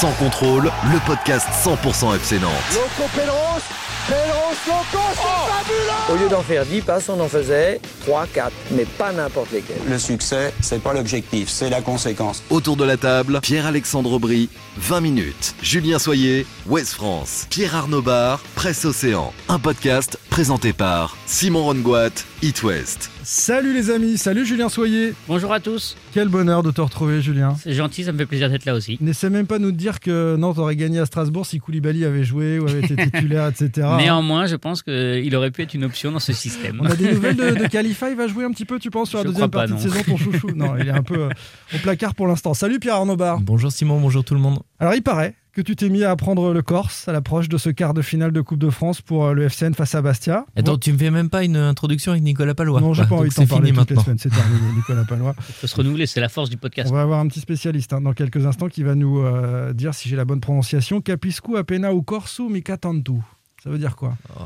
Sans contrôle, le podcast 100% FC Nantes. Loco Pedros, Pedros Loco, c'est fabuleux Au lieu d'en faire 10 passes, on en faisait 3, 4, mais pas n'importe lesquels. Le succès, c'est pas l'objectif, c'est la conséquence. Autour de la table, Pierre-Alexandre Aubry, 20 minutes. Julien Soyer, Ouest France. Pierre Arnaud Bar, Presse Océan. Un podcast présenté par Simon Rongoat, It West. Salut les amis, salut Julien Soyer. Bonjour à tous, Quel bonheur de te retrouver Julien. c'est gentil, ça me fait plaisir d'être là aussi. N'essaie même pas de nous dire que Nantes aurait gagné à Strasbourg si Koulibaly avait joué ou avait été titulaire, etc. Néanmoins, je pense qu'il aurait pu être une option dans ce système. On a des nouvelles de, de Khalifa, il va jouer un petit peu, tu penses, sur la Je deuxième pas, partie de saison, ton chouchou Non, il est un peu euh, au placard pour l'instant. Salut Pierre Arnaud Bar. Bonjour Simon, bonjour tout le monde. Alors il paraît que tu t'es mis à apprendre le Corse à l'approche de ce quart de finale de Coupe de France pour euh, le FCN face à Bastia. Attends, tu me fais même pas une introduction avec Nicolas Palois non, j'ai Bah, pas envie de t'en c'est parler toutes les maintenant. semaines, c'est terminé, Nicolas Palois. Il faut se renouveler, c'est la force du podcast. On va avoir un petit spécialiste hein, dans quelques instants qui va nous euh, dire si j'ai la bonne prononciation. Capiscu appena ou corsu mica tantu? Ça veut dire quoi Oh,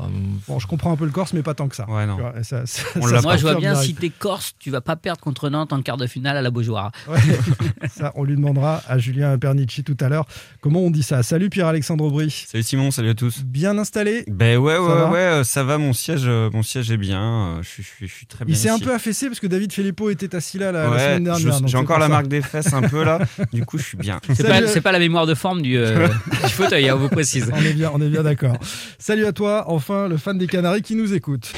Bon, je comprends un peu le corse, mais pas tant que ça. Ouais, non. Tu vois, ça- ça- On ça l'a se Moi, je vois bien si t'es corse, tu vas pas perdre contre Nantes en quart de finale à la Beaujoire. Ouais, ça, on lui demandera à Julien Pernici tout à l'heure comment on dit ça? Salut Pierre-Alexandre Aubry. Salut Simon, salut à tous. Bien installé? Ben ouais, ouais, Ça va? ouais, euh, ça va, mon siège, euh, mon siège est bien, euh, je suis- je suis je suis très bien Il s'est un peu affaissé parce que David Filippo était assis là la, semaine dernière. j'ai encore la ça. marque des fesses un peu là, du coup je suis bien. C'est pas, c'est pas la mémoire de forme du, euh, du fauteuil, hein, on vous précise. On est bien, on est bien d'accord. Salut à toi, enfin le fan des Canaries qui nous écoute.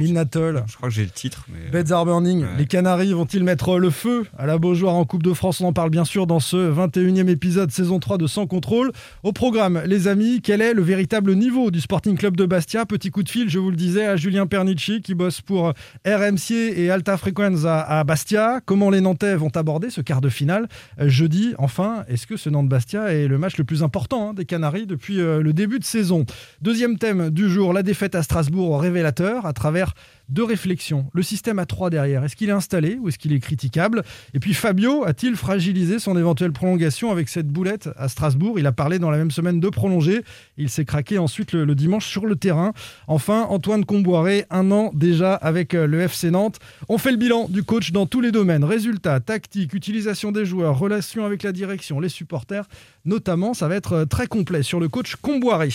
Midnatol. Je crois que j'ai le titre, mais. euh, Beds are burning. Ouais. Les Canaries vont-ils mettre le feu à la Beaujoire en Coupe de France? On en parle bien sûr dans ce 21e épisode saison 3 de Sans Contrôle. Au programme, les amis, quel est le véritable niveau du Sporting Club de Bastia? Petit coup de fil, je vous le disais, à Julien Pernici qui bosse pour RMC et Alta Frequenza à Bastia. Comment les Nantais vont aborder ce quart de finale Euh, jeudi? Enfin, est-ce que ce Nantes-Bastia est le match le plus important hein, des Canaries depuis euh, le début de saison? Deuxième thème du jour, la défaite à Strasbourg révélateur à travers deux réflexions. Le système à 3 derrière, est-ce qu'il est installé ou est-ce qu'il est critiquable? Et puis Fabio a-t-il fragilisé son éventuelle prolongation avec cette boulette à Strasbourg? Il a parlé dans la même semaine de prolonger. Il s'est craqué ensuite le, le dimanche sur le terrain. Enfin, Antoine Comboiré, un an déjà avec euh, le FC Nantes. On fait le bilan du coach dans tous les domaines. Résultats, tactique, utilisation des joueurs, relations avec la direction, les supporters. Notamment, ça va être euh, très complet sur le coach Comboiré.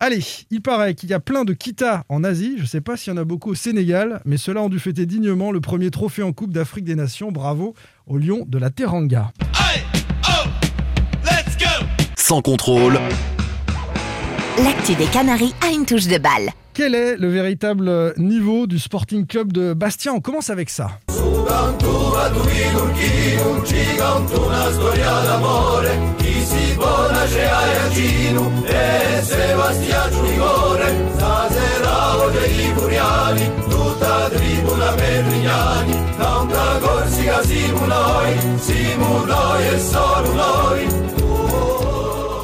Allez, il paraît qu'il y a plein de Kita en Asie. Je ne sais pas s'il y en a beaucoup au Sénégal, mais ceux-là ont dû fêter dignement le premier trophée en Coupe d'Afrique des Nations. Bravo aux Lions de la Teranga. Sans contrôle, L'actu des Canaries a une touche de balle. Quel est le véritable niveau du Sporting Club de Bastia? On commence avec ça.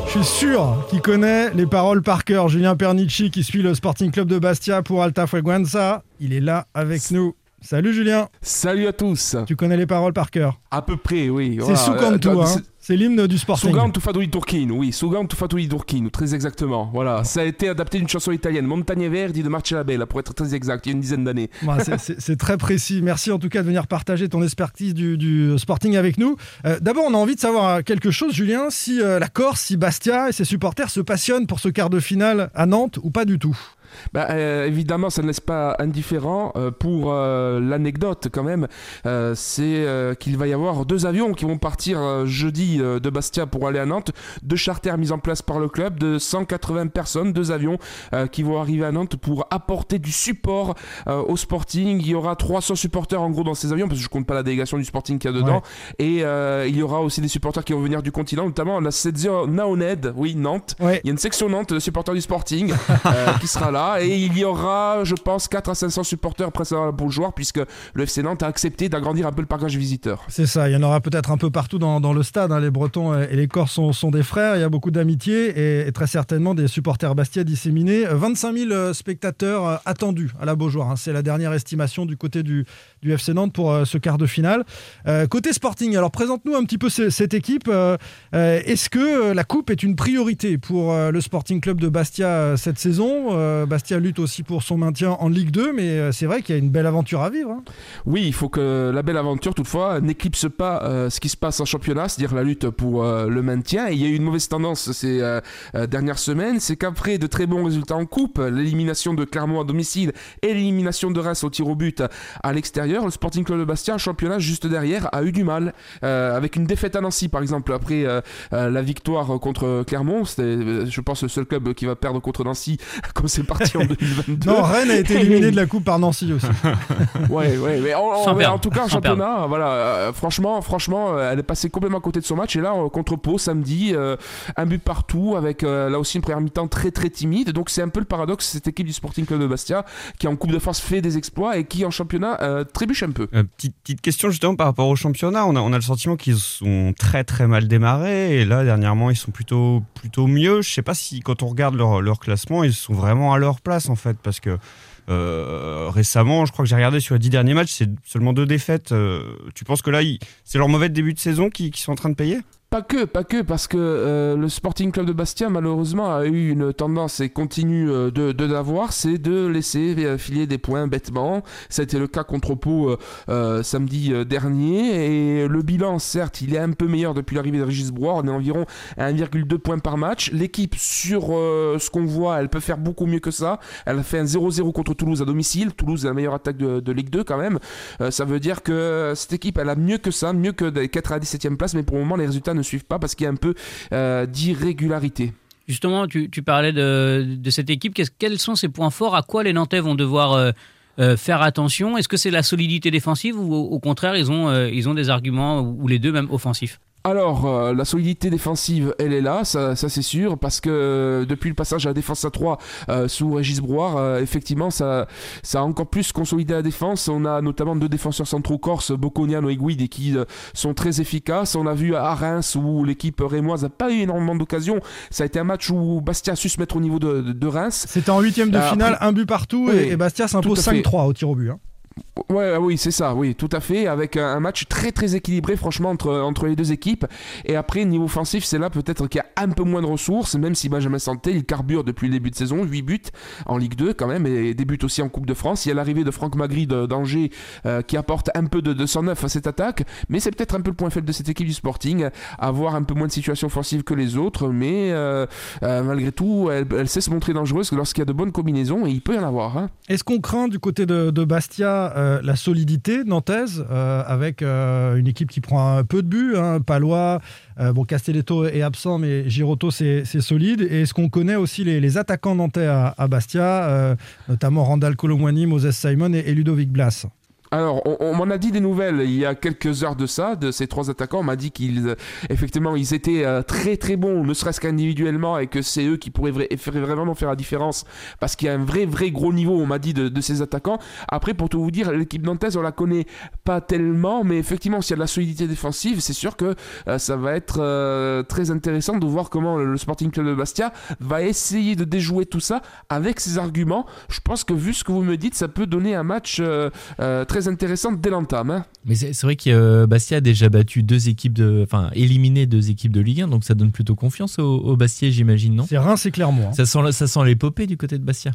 Je suis sûr qu'il connaît les paroles par cœur. Julien Pernici qui suit le Sporting Club de Bastia pour Alta Freguenza. Il est là avec nous. Salut Julien, Salut à tous. tu connais les paroles par cœur. À peu près, oui. C'est Sukantu, Euh, hein. c'est- l'hymne du Sporting. Sugan Tufadui Turchino, oui, Sugan Tufadui Turchino, très exactement. Voilà, ça a été adapté d'une chanson italienne, Montagne Verdi de Marcellabella, pour être très exact, il y a une dizaine d'années. Bah, c'est- très précis. Merci en tout cas de venir partager ton expertise du, du Sporting avec nous. Euh, D'abord, on a envie de savoir quelque chose, Julien, si euh, la Corse, si Bastia et ses supporters se passionnent pour ce quart de finale à Nantes ou pas du tout? Bah, euh, évidemment, ça ne laisse pas indifférent. Euh, pour euh, l'anecdote, quand même, c'est qu'il va y avoir deux avions qui vont partir jeudi de Bastia pour aller à Nantes. Deux charters mis en place par le club de 180 personnes, deux avions qui vont arriver à Nantes pour apporter du support au Sporting. Il y aura 300 supporters en gros dans ces avions, parce que je compte pas la délégation du Sporting qu'il y a dedans. Et il y aura aussi des supporters qui vont venir du continent, notamment la Sedzio Naoned, oui, Nantes. Ouais. Il y a une section Nantes de supporters du Sporting qui sera là. Et il y aura, je pense, 4 à 500 supporters presque pour le joueur, puisque le FC Nantes a accepté d'agrandir un peu le parcage visiteur. C'est ça, il y en aura peut-être un peu partout dans, le stade. hein. Les Bretons et les Corses sont, des frères, il y a beaucoup d'amitié et, très certainement des supporters Bastia disséminés. Euh, 25 000 euh, spectateurs euh, attendus à la Beaujoire. hein. C'est la dernière estimation du côté du, du FC Nantes pour euh, ce quart de finale. Euh, côté Sporting, alors présente-nous un petit peu ce- cette équipe. Euh, Est-ce que la Coupe est une priorité pour le Sporting Club de Bastia cette saison? Bastia lutte aussi pour son maintien en Ligue 2, mais c'est vrai qu'il y a une belle aventure à vivre. hein. Oui, il faut que la belle aventure, toutefois, n'éclipse pas ce qui se passe en championnat, c'est-à-dire la lutte pour le maintien. Il y a eu une mauvaise tendance ces dernières semaines, c'est qu'après de très bons résultats en coupe, l'élimination de Clermont à domicile et l'élimination de Reims au tir au but à l'extérieur, le Sporting Club de Bastia, en championnat juste derrière, a eu du mal. Euh, avec une défaite à Nancy, par exemple, après euh, euh, la victoire contre Clermont, c'était, je pense, le seul club qui va perdre contre Nancy, comme c'est parti en 2022. Non, Rennes a été éliminé de la Coupe par Nancy aussi. Ouais, ouais, mais en, tout cas, en sans championnat, voilà, euh, franchement, franchement, elle est passée complètement à côté de son match. Et là, contre Pau, samedi, euh, un but partout, avec euh, là aussi une première mi-temps très très timide. Donc c'est un peu le paradoxe, cette équipe du Sporting Club de Bastia, qui en Coupe de France fait des exploits et qui en championnat euh, Euh, petite, question justement par rapport au championnat. On a, le sentiment qu'ils sont très très mal démarrés et là dernièrement ils sont plutôt plutôt mieux. Je sais pas si quand on regarde leur, classement ils sont vraiment à leur place en fait parce que euh, récemment je crois que j'ai regardé sur les dix derniers matchs c'est seulement deux défaites. Euh, tu penses que là c'est leur mauvais début de saison qui, qui sont en train de payer? Pas que, pas que, parce que euh, le Sporting Club de Bastia, malheureusement, a eu une tendance et continue euh, de, de c'est de laisser euh, filer des points bêtement. Été le cas contre Pau samedi dernier. Et le bilan, certes, il est un peu meilleur depuis l'arrivée de Régis Brouard. On est environ à 1,2 points par match. L'équipe, sur ce qu'on voit, elle peut faire beaucoup mieux que ça. Elle a fait un 0-0 contre Toulouse à domicile. Toulouse est la meilleure attaque de, de Ligue 2 quand même. Ça veut dire que cette équipe, elle a mieux que ça, mieux que d'être à la 17e place, mais pour le moment, les résultats suivent pas parce qu'il y a un peu euh, d'irrégularité. Justement, tu, parlais de, cette équipe. Qu'est-ce- quels sont ses points forts? À quoi les Nantais vont devoir euh, euh, faire attention? Est-ce que c'est la solidité défensive ou au, contraire, ils ont, ils ont des arguments, ou les deux même offensifs? Alors, euh, la solidité défensive, elle est là, ça, ça c'est sûr, parce que euh, depuis le passage à la défense à 3 euh, sous Régis Brouard, euh, effectivement, ça, ça a encore plus consolidé la défense. On a notamment deux défenseurs centraux corse, Boconiano et Guidi, qui sont très efficaces. On a vu à Reims où l'équipe rémoise n'a pas eu énormément d'occasions. Ça a été un match où Bastia a su se mettre au niveau de, de- de Reims. C'était en huitième de finale, après- un but partout Oui, et, et Bastia s'impose tout à fait. 5-3 au tir au but. hein. Ouais, oui, c'est ça, oui, tout à fait, avec un, match très très équilibré, franchement, entre, entre les deux équipes. Et après, niveau offensif, c'est là peut-être qu'il y a un peu moins de ressources, même si Benjamin Santé, il carbure depuis le début de saison, 8 buts en Ligue 2 quand même, et des buts aussi en Coupe de France. Il y a l'arrivée de Franck Magri d'Angers euh, qui apporte un peu de, de 109 à cette attaque, mais c'est peut-être un peu le point faible de cette équipe du Sporting, avoir un peu moins de situations offensives que les autres, mais euh, euh, malgré tout, elle, sait se montrer dangereuse lorsqu'il y a de bonnes combinaisons, et il peut y en avoir. Hein. Est-ce qu'on craint du côté de Bastia euh, la solidité nantaise euh, avec euh, une équipe qui prend un peu de buts hein, Palois, bon, Castelletto est absent, mais Girotto c'est solide. Et est-ce qu'on connaît aussi les, attaquants nantais à, Bastia, notamment Randall Colomwani, Moses Simon et Ludovic Blas Alors, on, m'en a dit des nouvelles il y a quelques heures de ça, de ces trois attaquants. On m'a dit qu'ils, euh, effectivement, ils étaient euh, très très bons, ne serait-ce qu'individuellement, et que c'est eux qui pourraient vraiment faire la différence, parce qu'il y a un vrai vrai gros niveau, on m'a dit, de, ces attaquants. Après, pour tout vous dire, l'équipe nantaise, on la connaît pas tellement, mais effectivement, s'il y a de la solidité défensive, c'est sûr que euh, ça va être très intéressant de voir comment le, le Sporting Club de Bastia va essayer de déjouer tout ça avec ses arguments. Je pense que vu ce que vous me dites, ça peut donner un match euh, très intéressant dès l'entame. hein. Mais c'est c'est vrai que euh, Bastia a déjà battu deux équipes de. Enfin, éliminé deux équipes de Ligue 1, donc ça donne plutôt confiance au, au Bastia, j'imagine, non? C'est Reims et Clermont. hein. ça sent, ça sent l'épopée du côté de Bastia.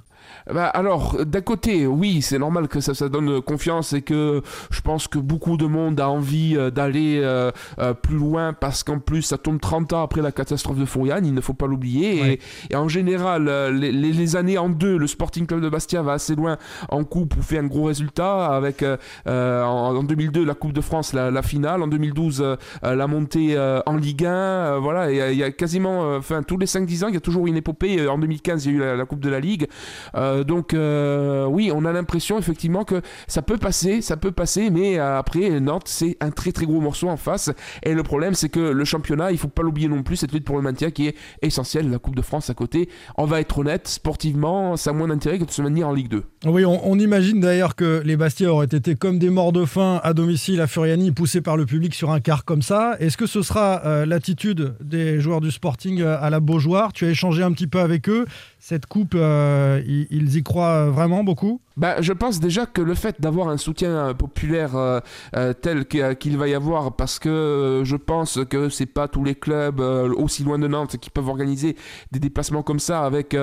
Bah, alors, d'un côté, oui, c'est normal que ça, ça donne confiance et que je pense que beaucoup de monde a envie euh, d'aller euh, euh, plus loin parce qu'en plus, ça tombe 30 ans après la catastrophe de Fouriane, il ne faut pas l'oublier. Ouais. Et, et en général, les, années en deux, le Sporting Club de Bastia va assez loin en coupe ou fait un gros résultat avec en, 2002 la Coupe de France, la, finale, en 2012 la montée en Ligue 1. voilà, il y, a quasiment, enfin tous les 5-10 ans, il y a toujours une épopée. En 2015, il y a eu la, Coupe de la Ligue. Donc oui, on a l'impression effectivement que ça peut passer, ça peut passer, mais après Nantes, c'est un très très gros morceau en face. Et le problème, c'est que le championnat, il faut pas l'oublier non plus, cette lutte pour le maintien qui est essentielle. La Coupe de France à côté, on va être honnête, sportivement, ça a moins d'intérêt que de se maintenir en Ligue 2. Oui, on, imagine d'ailleurs que les Bastia auraient été comme des morts de faim à domicile à Furiani, poussés par le public sur un quart comme ça. Est-ce que ce sera euh, l'attitude des joueurs du Sporting euh, à la Beaujoire? Tu as échangé un petit peu avec eux. Cette coupe, euh, ils y croient vraiment beaucoup bah, je pense déjà que le fait d'avoir un soutien populaire euh, euh, tel qu'il va y avoir, parce que euh, je pense que c'est pas tous les clubs aussi loin de Nantes qui peuvent organiser des déplacements comme ça avec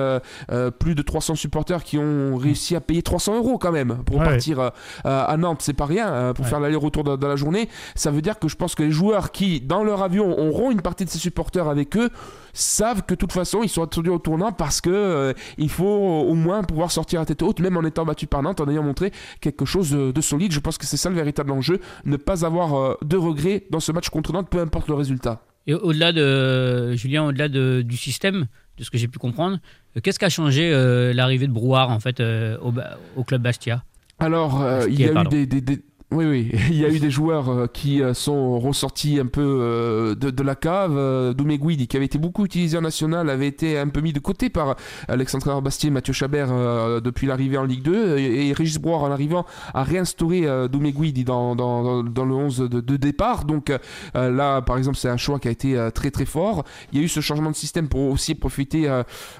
plus de 300 supporters qui ont réussi à payer 300 euros quand même pour partir à Nantes, c'est pas rien pour faire l'aller-retour dans, la journée. Ça veut dire que je pense que les joueurs qui dans leur avion auront une partie de ces supporters avec eux savent que de toute façon ils sont attendus au tournant parce que il faut au moins pouvoir sortir à tête haute, même en étant battu par Nantes en ayant montré quelque chose de solide. Je pense que c'est ça le véritable enjeu, ne pas avoir euh, de regrets dans ce match contre Nantes, peu importe le résultat. Et au-delà de Julien, au-delà de, du système, de ce que j'ai pu comprendre, euh, qu'est-ce qui a changé euh, l'arrivée de Brouard en fait au, au, club Bastia? Alors, il y a eu des, des oui, oui, il y a eu des joueurs euh, qui euh, sont ressortis un peu euh, de, la cave. Douméguidi, qui avait été beaucoup utilisé en national, avait été un peu mis de côté par Alexandre Bastier, Mathieu Chabert depuis l'arrivée en Ligue 2. Et, Régis Broir, en arrivant, a réinstauré Douméguidi dans, dans, dans, le 11 de, départ. Donc là, par exemple, c'est un choix qui a été très très fort. Il y a eu ce changement de système pour aussi profiter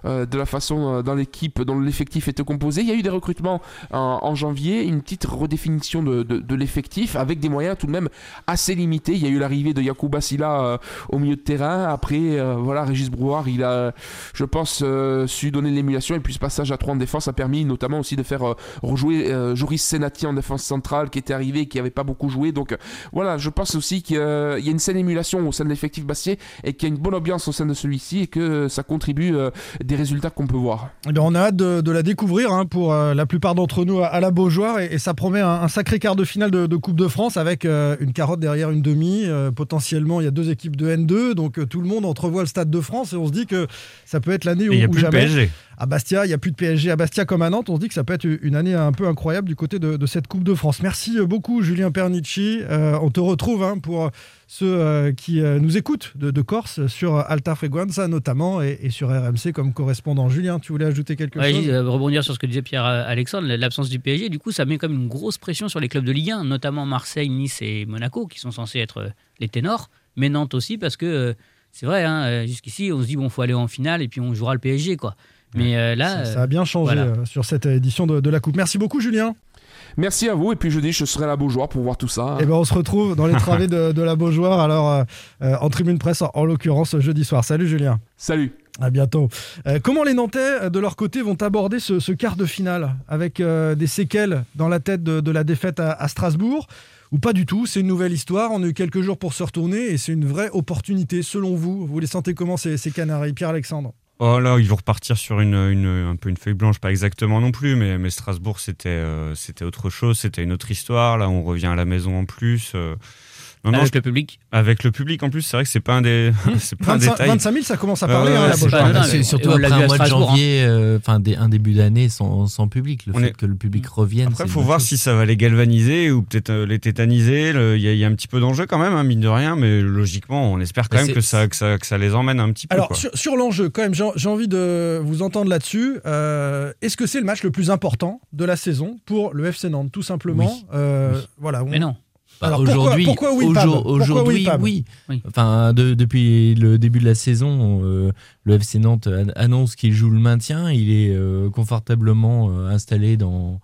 de la façon dans l'équipe dont l'effectif était composé. Il y a eu des recrutements en, janvier, une petite redéfinition de, de, de effectif avec des moyens tout de même assez limités. Il y a eu l'arrivée de Yacouba Silla euh, au milieu de terrain. Après, euh, voilà, Régis Brouard, il a, je pense, euh, su donner l'émulation. Et puis ce passage à 3 en défense a permis notamment aussi de faire rejouer Joris Senati en défense centrale qui était arrivé, qui n'avait pas beaucoup joué. Donc voilà, je pense aussi qu'il y a une saine émulation au sein de l'effectif Bastier et qu'il y a une bonne ambiance au sein de celui-ci et que ça contribue des résultats qu'on peut voir. Eh on a hâte de, la découvrir hein, pour la plupart d'entre nous à la Beaujoire et, et ça promet un, sacré quart de finale de, Coupe de France avec euh, une carotte derrière une demi. Euh, potentiellement, il y a deux équipes de N2, donc euh, tout le monde entrevoit le Stade de France et on se dit que ça peut être l'année où, il a plus jamais. PSG. À Bastia, il n'y a plus de PSG. À Bastia comme à Nantes, on se dit que ça peut être une année un peu incroyable du côté de, cette Coupe de France. Merci beaucoup, Julien Pernici. on te retrouve hein, pour ceux qui nous écoutent de, Corse sur Alta Freguenza notamment et, sur RMC comme correspondant. Julien, tu voulais ajouter quelque chose? Rebondir sur ce que disait Pierre-Alexandre, l'absence du PSG, du coup, ça met comme une grosse pression sur les clubs de Ligue 1, notamment Marseille, Nice et Monaco, qui sont censés être euh, les ténors, mais Nantes aussi, parce que euh, c'est vrai, hein, euh, jusqu'ici, on se dit, bon, faut aller en finale et puis on jouera le PSG, quoi. Mais là. Ça, a bien changé sur cette édition de, la Coupe. Merci beaucoup, Julien. Merci à vous. Et puis jeudi, je serai à la Beaujoire pour voir tout ça. Et eh ben, on se retrouve dans les travées de, la Beaujoire, alors en tribune presse, en, l'occurrence jeudi soir. Salut, Julien. Salut. À bientôt. comment les Nantais, de leur côté, vont aborder ce, quart de finale avec des séquelles dans la tête de, la défaite à Strasbourg? Ou pas du tout. C'est une nouvelle histoire. On a eu quelques jours pour se retourner et c'est une vraie opportunité, selon vous. Vous les sentez comment ces, ces Canaries? Pierre-Alexandre Oh là, ils vont repartir sur une, un peu une feuille blanche, pas exactement non plus, mais, mais Strasbourg, c'était euh, c'était autre chose, c'était une autre histoire. Là, on revient à la maison en plus. Euh, avec le public Avec le public en plus, c'est vrai que c'est pas un des. c'est pas 25, un 25 000, ça commence à parler. hein, c'est surtout après un mois de janvier, hein. euh, enfin un début d'année sans, sans, public. Le fait que le public revienne. Après, il faut voir si ça va les galvaniser ou peut-être euh, les tétaniser. Il y, y, a un petit peu d'enjeu quand même, hein, mine de rien, mais logiquement, on espère quand même que ça, que ça, que, ça, les emmène un petit peu. Alors, sur, sur l'enjeu, quand même, j'ai envie de vous entendre là-dessus. Euh, est-ce que c'est le match le plus important de la saison pour le FC Nantes, tout simplement? Oui. Voilà, Mais non. Bah, aujourd'hui, aujourd'hui, oui. Enfin, depuis le début de la saison, euh, le FC Nantes annonce qu'il joue le maintien. Il est euh, confortablement euh, installé dans,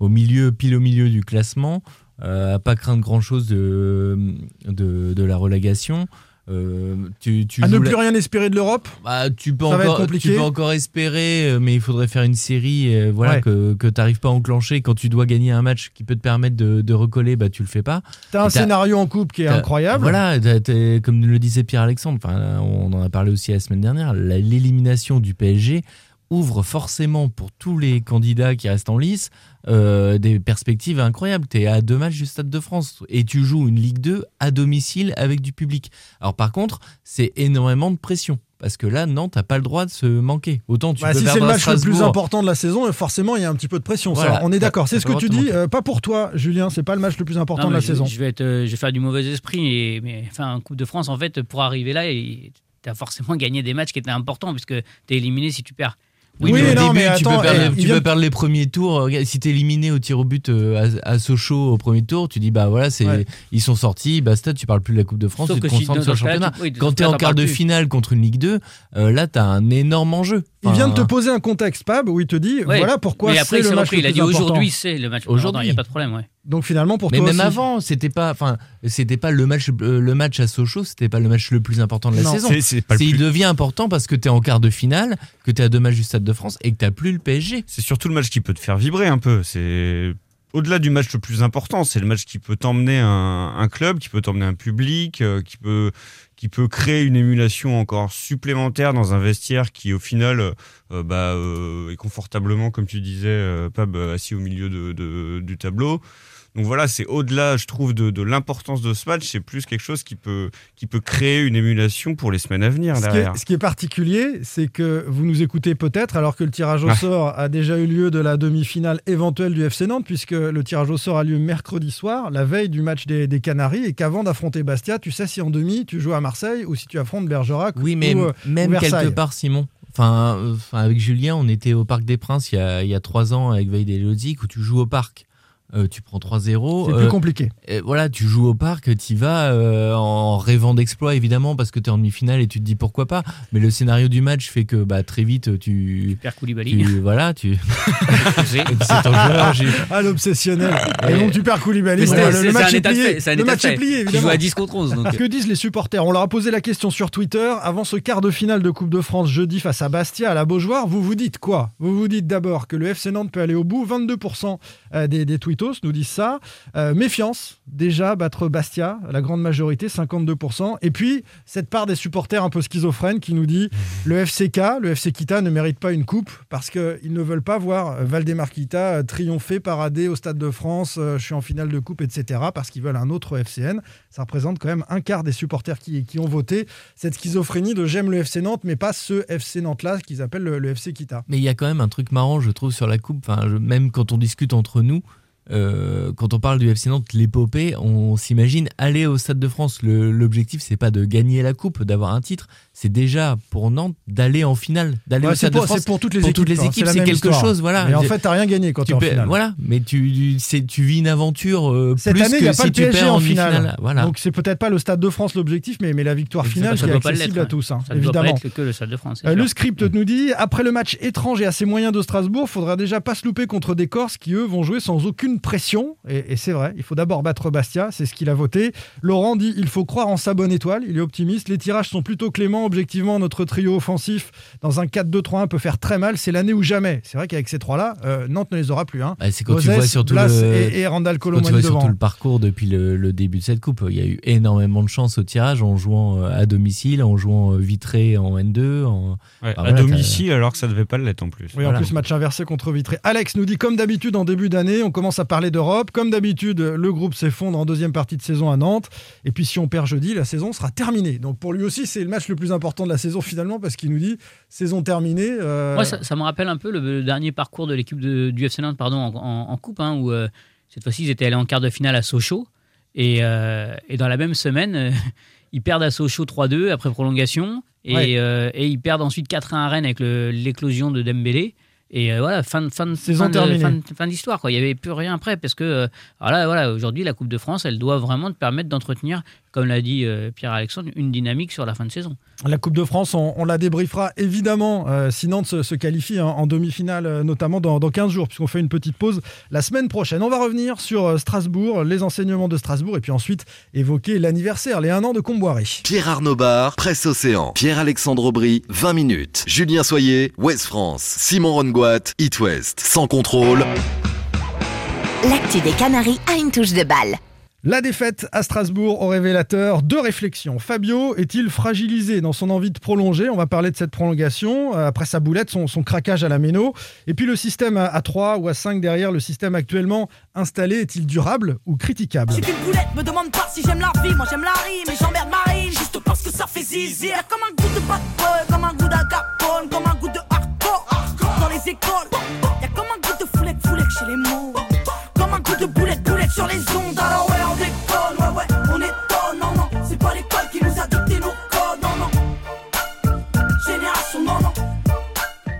au milieu, pile au milieu du classement. à pas craindre grand chose de, de, de la relégation. Euh, tu, à ne plus rien espérer de l'Europe? Bah, tu, peux encore, tu peux encore espérer, euh, mais il faudrait faire une série euh, voilà, que, que tu n'arrives pas à enclencher. Quand tu dois gagner un match qui peut te permettre de, de recoller, bah, tu le fais pas. Tu as un scénario en coupe qui est incroyable. Voilà, comme le disait Pierre-Alexandre, on en a parlé aussi la semaine dernière, l'élimination du PSG ouvre forcément pour tous les candidats qui restent en lice euh, des perspectives incroyables. Tu es à deux matchs du Stade de France et tu joues une Ligue 2 à domicile avec du public. Alors par contre, c'est énormément de pression. Parce que là, Nantes n'a pas le droit de se manquer. Autant tu bah, Si c'est le match le plus important de la saison, forcément, il y a un petit peu de pression. on est d'accord. C'est ce que tu dis. Euh, pas pour toi, Julien. C'est pas le match le plus important de la saison. Je vais, être, je vais faire du mauvais esprit. Et, mais enfin, Coupe de France, en fait, pour arriver là, tu as forcément gagné des matchs qui étaient importants puisque tu es éliminé si tu perds. Oui, mais au début, tu, peux perdre, tu peux perdre, les premiers tours. Si t'es éliminé au tir au but euh, à, Sochaux au premier tour, tu dis bah voilà, c'est ils sont sortis, basta, tu parles plus de la Coupe de France, tu te concentres sur le championnat. Quand t'es en quart de finale contre une Ligue 2, euh, là t'as un énorme enjeu. Il vient de te poser un contexte, Pab, où il te dit voilà pourquoi c'est le match le plus Il a dit aujourd'hui c'est le match Aujourd'hui, il n'y a pas de problème. Ouais. Donc finalement pour mais toi même avant, c'était pas, enfin, c'était pas le match, euh, le match à Sochaux, c'était pas le match le plus important de la saison. C'est, il devient important parce que tu es en quart de finale, que tu es à deux matchs du Stade de France et que tu plus le PSG. C'est surtout le match qui peut te faire vibrer un peu. C'est au-delà du match le plus important, c'est le match qui peut t'emmener un, un club, qui peut t'emmener un public, euh, qui peut qui peut créer une émulation encore supplémentaire dans un vestiaire qui au final euh, bah, est confortablement, comme tu disais, Pab, assis au milieu de, du tableau. Donc voilà, c'est au-delà, je trouve, de, l'importance de ce match. C'est plus quelque chose qui peut, qui peut créer une émulation pour les semaines à venir. Ce, derrière. Qui, est, ce qui est particulier, c'est que vous nous écoutez peut-être alors que le tirage au sort a déjà eu lieu de la demi-finale éventuelle du FC Nantes, puisque le tirage au sort a lieu mercredi soir, la veille du match des, Canaries, et qu'avant d'affronter Bastia, tu sais si en demi tu joues à Marseille ou si tu affrontes Bergerac. Oui, mais euh, même quelque part, Simon. Enfin, enfin, avec Julien, on était au Parc des Princes il y a, il y a trois ans avec Veille des où tu joues au parc. Euh, tu prends 3-0. C'est plus euh, compliqué. Et voilà, tu joues au parc, tu y vas euh, en rêvant d'exploit évidemment parce que tu es en demi-finale et tu te dis pourquoi pas. Mais le scénario du match fait que bah, très vite tu. Tu perds Koulibaly. voilà, tu. c'est ton joueur. Ah, l'obsessionnel. Et donc tu perds Koulibaly. le, match est plié. le match est plié évidemment. Tu joues à 10 contre 11. Que disent les supporters? On leur a posé la question sur Twitter avant ce quart de finale de Coupe de France jeudi face à Bastia à la Beaujoire. Vous vous dites quoi? Vous vous dites d'abord que le FC Nantes peut aller au bout. 22% des, des tweetos nous disent ça. Euh, méfiance, déjà, battre Bastia, la grande majorité, 52%. Et puis, cette part des supporters un peu schizophrènes qui nous dit le FCK, le FC Kita ne mérite pas une coupe parce qu'ils ne veulent pas voir Valdemar Kita triompher, parader au Stade de France, euh, je suis en finale de coupe, etc. parce qu'ils veulent un autre FCN. Ça représente quand même un quart des supporters qui, qui ont voté cette schizophrénie de j'aime le FC Nantes, mais pas ce FC Nantes-là qu'ils appellent le, FC Kita. Mais il y a quand même un truc marrant, je trouve, sur la coupe. Enfin, même quand on discute entre nous, euh, quand on parle du FC Nantes, l'épopée, on s'imagine aller au Stade de France. L'objectif, c'est pas de gagner la coupe, d'avoir un titre, c'est déjà pour Nantes d'aller en finale, d'aller. C'est pour toutes les équipes. Toutes les hein, équipes, c'est quelque chose, voilà. Mais en fait, t'as rien gagné quand tu es en finale. Voilà, mais tu, tu vis une aventure euh, Cette plus année, il n'y a pas si le PSG en finale. Voilà. Donc c'est peut-être pas le Stade de France l'objectif, mais, mais la victoire finale qui est accessible à tous, hein, ça évidemment. Doit pas être que le Stade de France. Euh, le script nous dit après le match étrange et assez moyen de Strasbourg, faudra déjà pas se louper contre des Corses qui eux vont jouer sans aucune pression. Et c'est vrai, il faut d'abord battre Bastia, c'est ce qu'il a voté. Laurent dit il faut croire en sa bonne étoile, il est optimiste. Les tirages sont plutôt cléments. Objectivement, notre trio offensif dans un 4-2-3-1 peut faire très mal. C'est l'année ou jamais. C'est vrai qu'avec ces trois-là, euh, Nantes ne les aura plus. Hein. Bah, c'est quand tu vois surtout le... et, et Randall surtout le parcours depuis le, début de cette coupe. Il y a eu énormément de chance au tirage en jouant euh, à domicile, en jouant euh, Vitré en N2. En... à domicile alors que ça devait pas l'être en plus. Oui, en plus match inversé contre Vitré. Alex nous dit comme d'habitude en début d'année, on commence à parler d'Europe. Comme d'habitude, le groupe s'effondre en deuxième partie de saison à Nantes. Et puis si on perd jeudi, la saison sera terminée. Donc pour lui aussi, c'est le match le plus important de la saison finalement parce qu'il nous dit saison terminée. Euh, Moi, ça, me rappelle un peu le, dernier parcours de l'équipe du FC Nantes pardon, en, coupe, hein, où euh, cette fois-ci ils étaient allés en quart de finale à Sochaux. Et, euh, dans la même semaine, ils perdent à Sochaux 3-2 après prolongation. Et, et, ils perdent ensuite 4-1 à Rennes avec l'éclosion de Dembélé. Et euh, voilà, fin, fin, de, Saison fin, fin, d'histoire. Il n'y avait plus rien après. Parce que euh, voilà, voilà, aujourd'hui, la Coupe de France, elle doit vraiment te permettre d'entretenir, comme l'a dit euh, Pierre-Alexandre, une dynamique sur la fin de saison. La Coupe de France, on, la débriefera évidemment si Nantes se, qualifie hein, en demi-finale, notamment dans, dans, 15 jours, puisqu'on fait une petite pause la semaine prochaine. On va revenir sur Strasbourg, les enseignements de Strasbourg, et puis ensuite évoquer l'anniversaire, les 1 an de Comboiré. Pierre Arnaud Bar, Presse Océan. Pierre-Alexandre Aubry, 20 minutes. Julien Soyer, Ouest France. Simon Rongoat. It West, sans contrôle. L'actu des Canaries a une touche de balle. La défaite à Strasbourg au révélateur de réflexion. Fabio est-il fragilisé dans son envie de prolonger? On va parler de cette prolongation. Euh, après sa boulette, son, craquage à la méno. Et puis le système à 3 ou à 5 derrière, le système actuellement installé, est-il durable ou critiquable? J'ai qu'une boulette, me demande pas si j'aime la vie. Moi j'aime la rime et j'emmerde Marine. Juste parce que ça fait zizi. Comme un goût de bad comme un goût d'agapone, comme un goût de hardcore. Dans les écoles, y'a comme un goût de foulette, foulette chez les mots. Comme un goût de boulette, boulette sur les ondes. Alors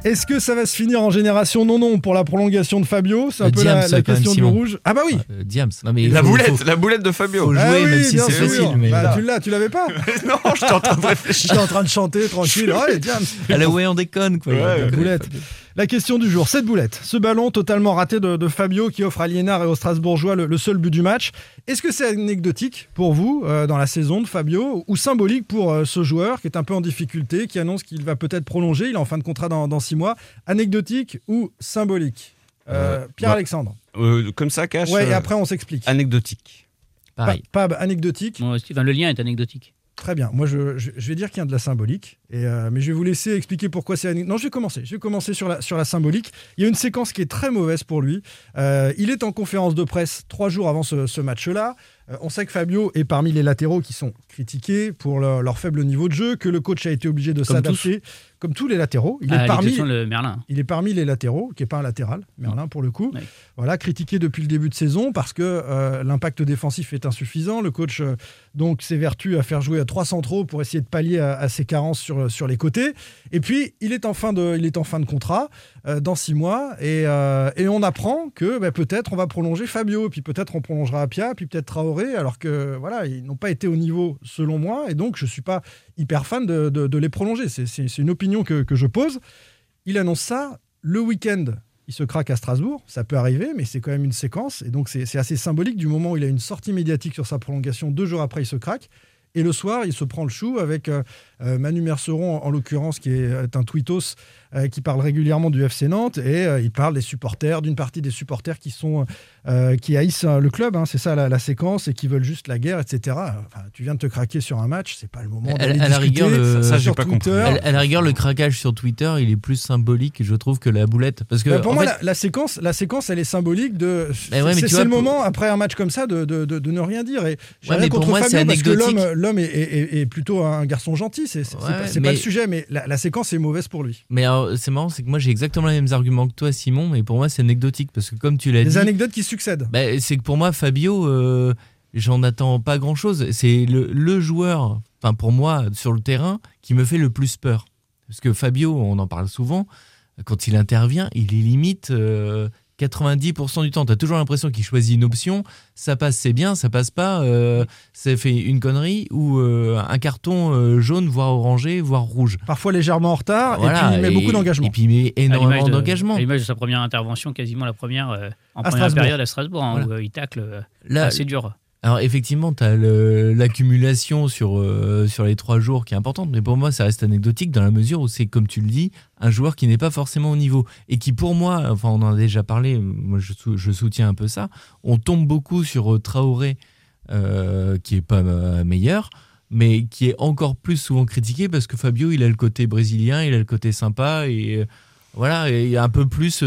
Est-ce que ça va se finir en génération non non pour la prolongation de Fabio? C'est un peu la, question du rouge. Ah bah oui. Euh, Diams. la boulette, la boulette de Fabio. Faut jouer, ah même si c'est facile. Mais bah, tu l'as, tu l'avais pas Non, j'étais en train de réfléchir. J'étais en train de chanter tranquille. Ouais, Diams. Allez ouais, on déconne quoi. Ouais, boulette. La question du jour, cette boulette, ce ballon totalement raté de, Fabio qui offre à Liénard et aux Strasbourgeois le, seul but du match. Est-ce que c'est anecdotique pour vous euh, dans la saison de Fabio ou symbolique pour euh, ce joueur qui est un peu en difficulté, qui annonce qu'il va peut-être prolonger, il est en fin de contrat dans, six mois Anecdotique ou symbolique? Euh, Pierre-Alexandre Comme ça, cache. Ouais, et après on s'explique. Anecdotique. Pareil. Pas, anecdotique. le lien est anecdotique. Très bien. Moi, je, vais dire qu'il y a de la symbolique, euh, mais je vais vous laisser expliquer pourquoi c'est. Non, je vais commencer. Je vais commencer sur la, sur la symbolique. Il y a une séquence qui est très mauvaise pour lui. Euh, il est en conférence de presse trois jours avant ce match-là. Euh, on sait que Fabio est parmi les latéraux qui sont critiqués pour leur, faible niveau de jeu, que le coach a été obligé de s'adapter, comme tous les latéraux. Il, est ah, parmi, le Merlin. il est parmi les latéraux, qui n'est pas un latéral, Merlin pour le coup. Voilà, critiqué depuis le début de saison parce que euh, l'impact défensif est insuffisant. Le coach euh, donc s'évertue à faire jouer à trois centraux pour essayer de pallier à, ses carences sur, sur les côtés. Et puis il est en fin de, il est en fin de contrat dans six mois et, et on apprend que bah, peut-être on va prolonger Fabio, puis peut-être on prolongera Apia, puis peut-être Traoré alors que voilà, ils n'ont pas été au niveau selon moi, et donc je ne suis pas hyper fan de, les prolonger. C'est une opinion que, je pose. Il annonce ça le week-end. Il se craque à Strasbourg, ça peut arriver, mais c'est quand même une séquence, et donc c'est assez symbolique du moment où il a une sortie médiatique sur sa prolongation, deux jours après il se craque, et le soir il se prend le chou avec euh, euh, Manu Merceron en, l'occurrence qui est, un tweetos euh, qui parle régulièrement du FC Nantes, et il parle des supporters, d'une partie des supporters qui sont euh, qui haïssent le club, hein, c'est ça la, séquence, et qui veulent juste la guerre, etc. Enfin, tu viens de te craquer sur un match, c'est pas le moment d'aller la rigueur, le... ça, sur pas Twitter. À, la rigueur, le craquage sur Twitter, il est plus symbolique, je trouve, que la boulette. Parce que bah, pour moi, la, séquence, la séquence, elle est symbolique de. c'est le moment après un match comme ça de, de, de, ne rien dire. Et j'ai rien contre moi, Fabio parce que l'homme est, est, est, plutôt un garçon gentil. C'est pas, pas, le sujet, mais la, séquence est mauvaise pour lui. Mais c'est marrant, c'est que moi j'ai exactement les mêmes arguments que toi, Simon, mais pour moi c'est anecdotique parce que comme tu l'as dit. Des anecdotes qui succèdent. Bah, c'est que pour moi, Fabio, euh, j'en attends pas grand-chose. C'est le, joueur, enfin pour moi, sur le terrain, qui me fait le plus peur. Parce que Fabio, on en parle souvent, quand il intervient, il est limite 90% du temps, tu as toujours l'impression qu'il choisit une option, ça passe, c'est bien, ça passe pas, euh, ça fait une connerie ou euh, un carton euh, jaune, voire orangé, voire rouge. Parfois légèrement en retard, et puis il met beaucoup d'engagement. Et puis il met énormément d'engagement. À l'image de sa première intervention, quasiment la première en première période à Strasbourg, hein, où il tacle assez dur. Alors effectivement, tu as l'accumulation sur, euh, sur les trois jours qui est importante, mais pour moi, ça reste anecdotique dans la mesure où c'est, comme tu le dis, un joueur qui n'est pas forcément au niveau. Et qui pour moi, enfin on en a déjà parlé, moi je, soutiens un peu ça, on tombe beaucoup sur euh, Traoré, euh, qui est pas meilleur, mais qui est encore plus souvent critiqué parce que Fabio, il a le côté brésilien, il a le côté sympa, et voilà, et un peu plus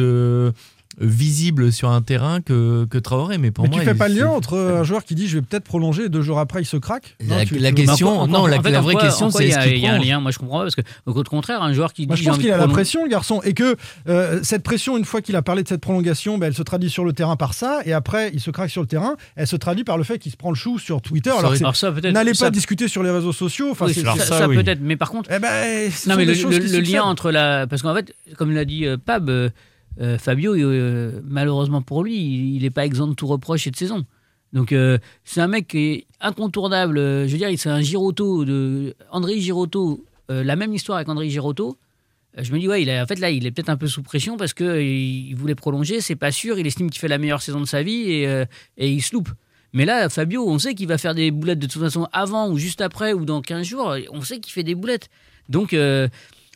visible sur un terrain que, que Traoré. Mais pour mais moi, tu fais pas le lien entre un joueur qui dit je vais peut-être prolonger et deux jours après il se craque? La, question, non, la, vraie question c'est est-ce qu'il y a un lien? Moi je comprends pas parce que au contraire, un joueur qui moi, dit. Je pense qu'il a la pression, le garçon, et que euh, cette pression, une fois qu'il a parlé de cette prolongation, ben, elle se traduit sur le terrain par ça, et après il se craque sur le terrain, elle se traduit par le fait qu'il se prend le chou sur Twitter. Alors, n'allez pas discuter sur les réseaux sociaux. Enfin, ça, peut-être, mais par contre, eh ben, non mais le lien entre la, parce qu'en fait, comme l'a dit euh, Pab euh, euh, Fabio, euh, malheureusement pour lui, il n'est pas exempt de tout reproche cette saison. Donc euh, c'est un mec qui est incontournable. je veux dire, c'est un Girotto de André Girotto. la même histoire avec André Girotto. je me dis ouais, il en fait là, il est peut-être un peu sous pression parce que il voulait prolonger. C'est pas sûr. Il estime qu'il fait la meilleure saison de sa vie et, et il se loupe. Mais là, Fabio, on sait qu'il va faire des boulettes de toute façon avant ou juste après ou dans 15 jours. On sait qu'il fait des boulettes. Donc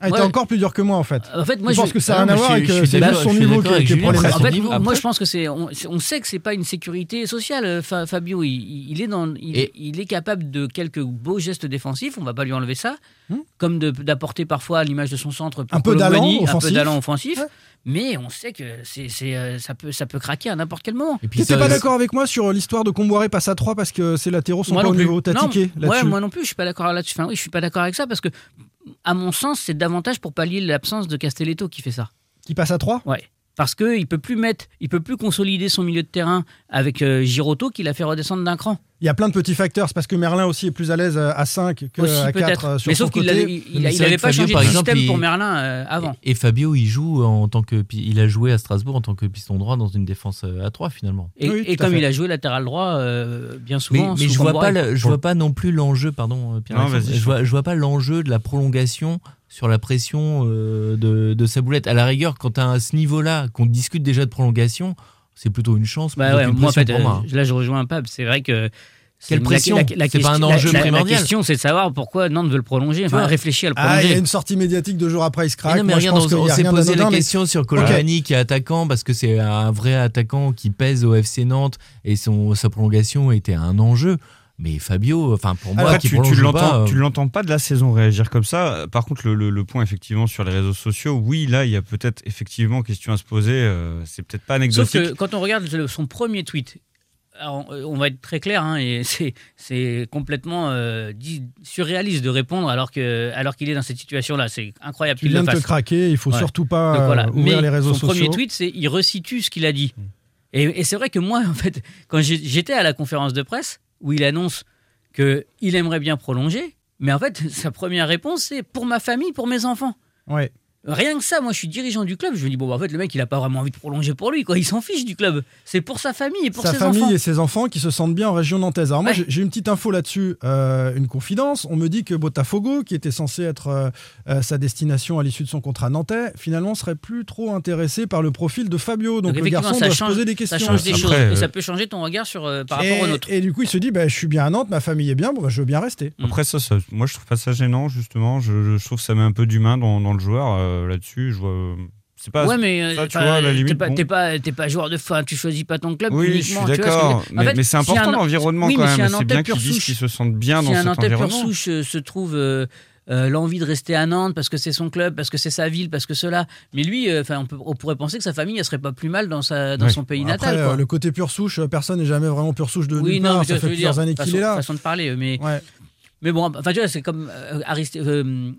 Ah, il était encore plus dur que moi en fait. En fait, moi, je pense que ça n'a rien à voir avec c'est son niveau qui. En fait, moi, je pense que c'est, on, sait que c'est pas une sécurité sociale. Euh, Fabio, il, est dans, il, est capable de quelques beaux gestes défensifs. On va pas lui enlever ça, hmm. comme d'apporter parfois à l'image de son centre un peu d'allant offensif. Un peu offensif. Mais on sait que c'est, euh, ça, peut, ça peut craquer à n'importe quel moment. Tu n'es pas d'accord avec moi sur l'histoire de Comboiré passe à 3 parce que ses latéraux sont pas au niveau T'as tiqué Ouais, moi non plus, je suis pas d'accord là-dessus. Enfin, oui, je suis pas d'accord avec ça parce que à mon sens, c'est davantage pour pallier l'absence de Castelletto qui fait ça. Qui passe à 3 Ouais. Parce qu'il peut plus mettre, il peut plus consolider son milieu de terrain avec euh, Giroto qui l'a fait redescendre d'un cran. Il y a plein de petits facteurs, c'est parce que Merlin aussi est plus à l'aise euh, à 5 qu'à 4 euh, sur Mais sauf qu'il n'avait pas changé de système pour Merlin avant. Et, Fabio, il joue en tant que il a joué à Strasbourg en tant que piston droit dans une défense à 3 finalement. Et, comme il a joué latéral droit bien souvent. Mais, je vois pas, je vois pas non plus l'enjeu, pardon, Pierre. je, vois, je vois pas l'enjeu de la prolongation sur la pression euh, de, sa boulette. À la rigueur, quand à ce niveau-là, qu'on discute déjà de prolongation, c'est plutôt une chance. Bah moi, en fait, euh, là, je rejoins un peu. C'est vrai que quelle pression C'est pas un enjeu primordial. La question, c'est de savoir pourquoi Nantes veut le prolonger. Enfin, réfléchir à le prolonger. Ah, il y a une sortie médiatique deux jours après, il se craque. non, mais on, s'est posé la question sur Colorani qui est attaquant parce que c'est un vrai attaquant qui pèse au FC Nantes et son, sa prolongation était un enjeu. Mais Fabio, enfin pour moi, qui tu, tu l'entends, tu l'entends pas de la saison réagir comme ça. Par contre, le, point effectivement sur les réseaux sociaux, oui, là, il y a peut-être effectivement question à se poser. Euh, c'est peut-être pas anecdotique. Sauf que quand on regarde son premier tweet, on va être très clair, hein, et c'est complètement euh, surréaliste de répondre alors que alors qu'il est dans cette situation-là. C'est incroyable qu'il vient de te craquer, il faut surtout pas ouvrir les réseaux sociaux. Son premier tweet, c'est il resitue ce qu'il a dit. Et, et c'est vrai que moi, en fait, quand j'étais à la conférence de presse, où il annonce qu'il aimerait bien prolonger, mais en fait, sa première réponse, c'est pour ma famille, pour mes enfants. Rien que ça, moi je suis dirigeant du club, je me dis, bon, bah, en fait, le mec, il a pas vraiment envie de prolonger pour lui, quoi. Il s'en fiche du club. C'est pour sa famille et pour sa ses famille enfants. et ses enfants qui se sentent bien en région nantaise. Alors, moi, j'ai une petite info là-dessus, euh, une confidence. On me dit que Botafogo, qui était censé être euh, euh, sa destination à l'issue de son contrat nantais, finalement serait plus trop intéressé par le profil de Fabio. Donc, le garçon doit se poser des questions. Ça change des choses et ça peut changer ton regard sur, par rapport au nôtre. Et du coup, il se dit, bah, je suis bien à Nantes, ma famille est bien, bon, bah, je veux bien rester. Après, ça, moi, je trouve pas ça gênant, justement. Je, trouve que ça met un peu d'humain dans, dans, le joueur là-dessus. Je vois c'est pas ouais mais ça, tu vois, la limite, t'es pas, t'es pas, joueur de fin tu choisis pas ton club oui je suis d'accord mais, mais c'est important l'environnement quand même c'est bien qu'ils disent qu'ils se sentent bien dans cet environnement si un souche euh, se trouve euh, euh, l'envie de rester à Nantes parce que c'est son club, parce que c'est sa ville, parce que cela. Mais lui, enfin, on, pourrait penser que sa famille, elle serait pas plus mal dans, sa, dans son pays natal. Quoi. le côté pure souche, personne n'est jamais vraiment pure souche de oui, non, part. Ça fait plusieurs années qu'il est là. Façon de parler, mais mais bon, enfin, tu vois, c'est comme euh, Ariste, euh,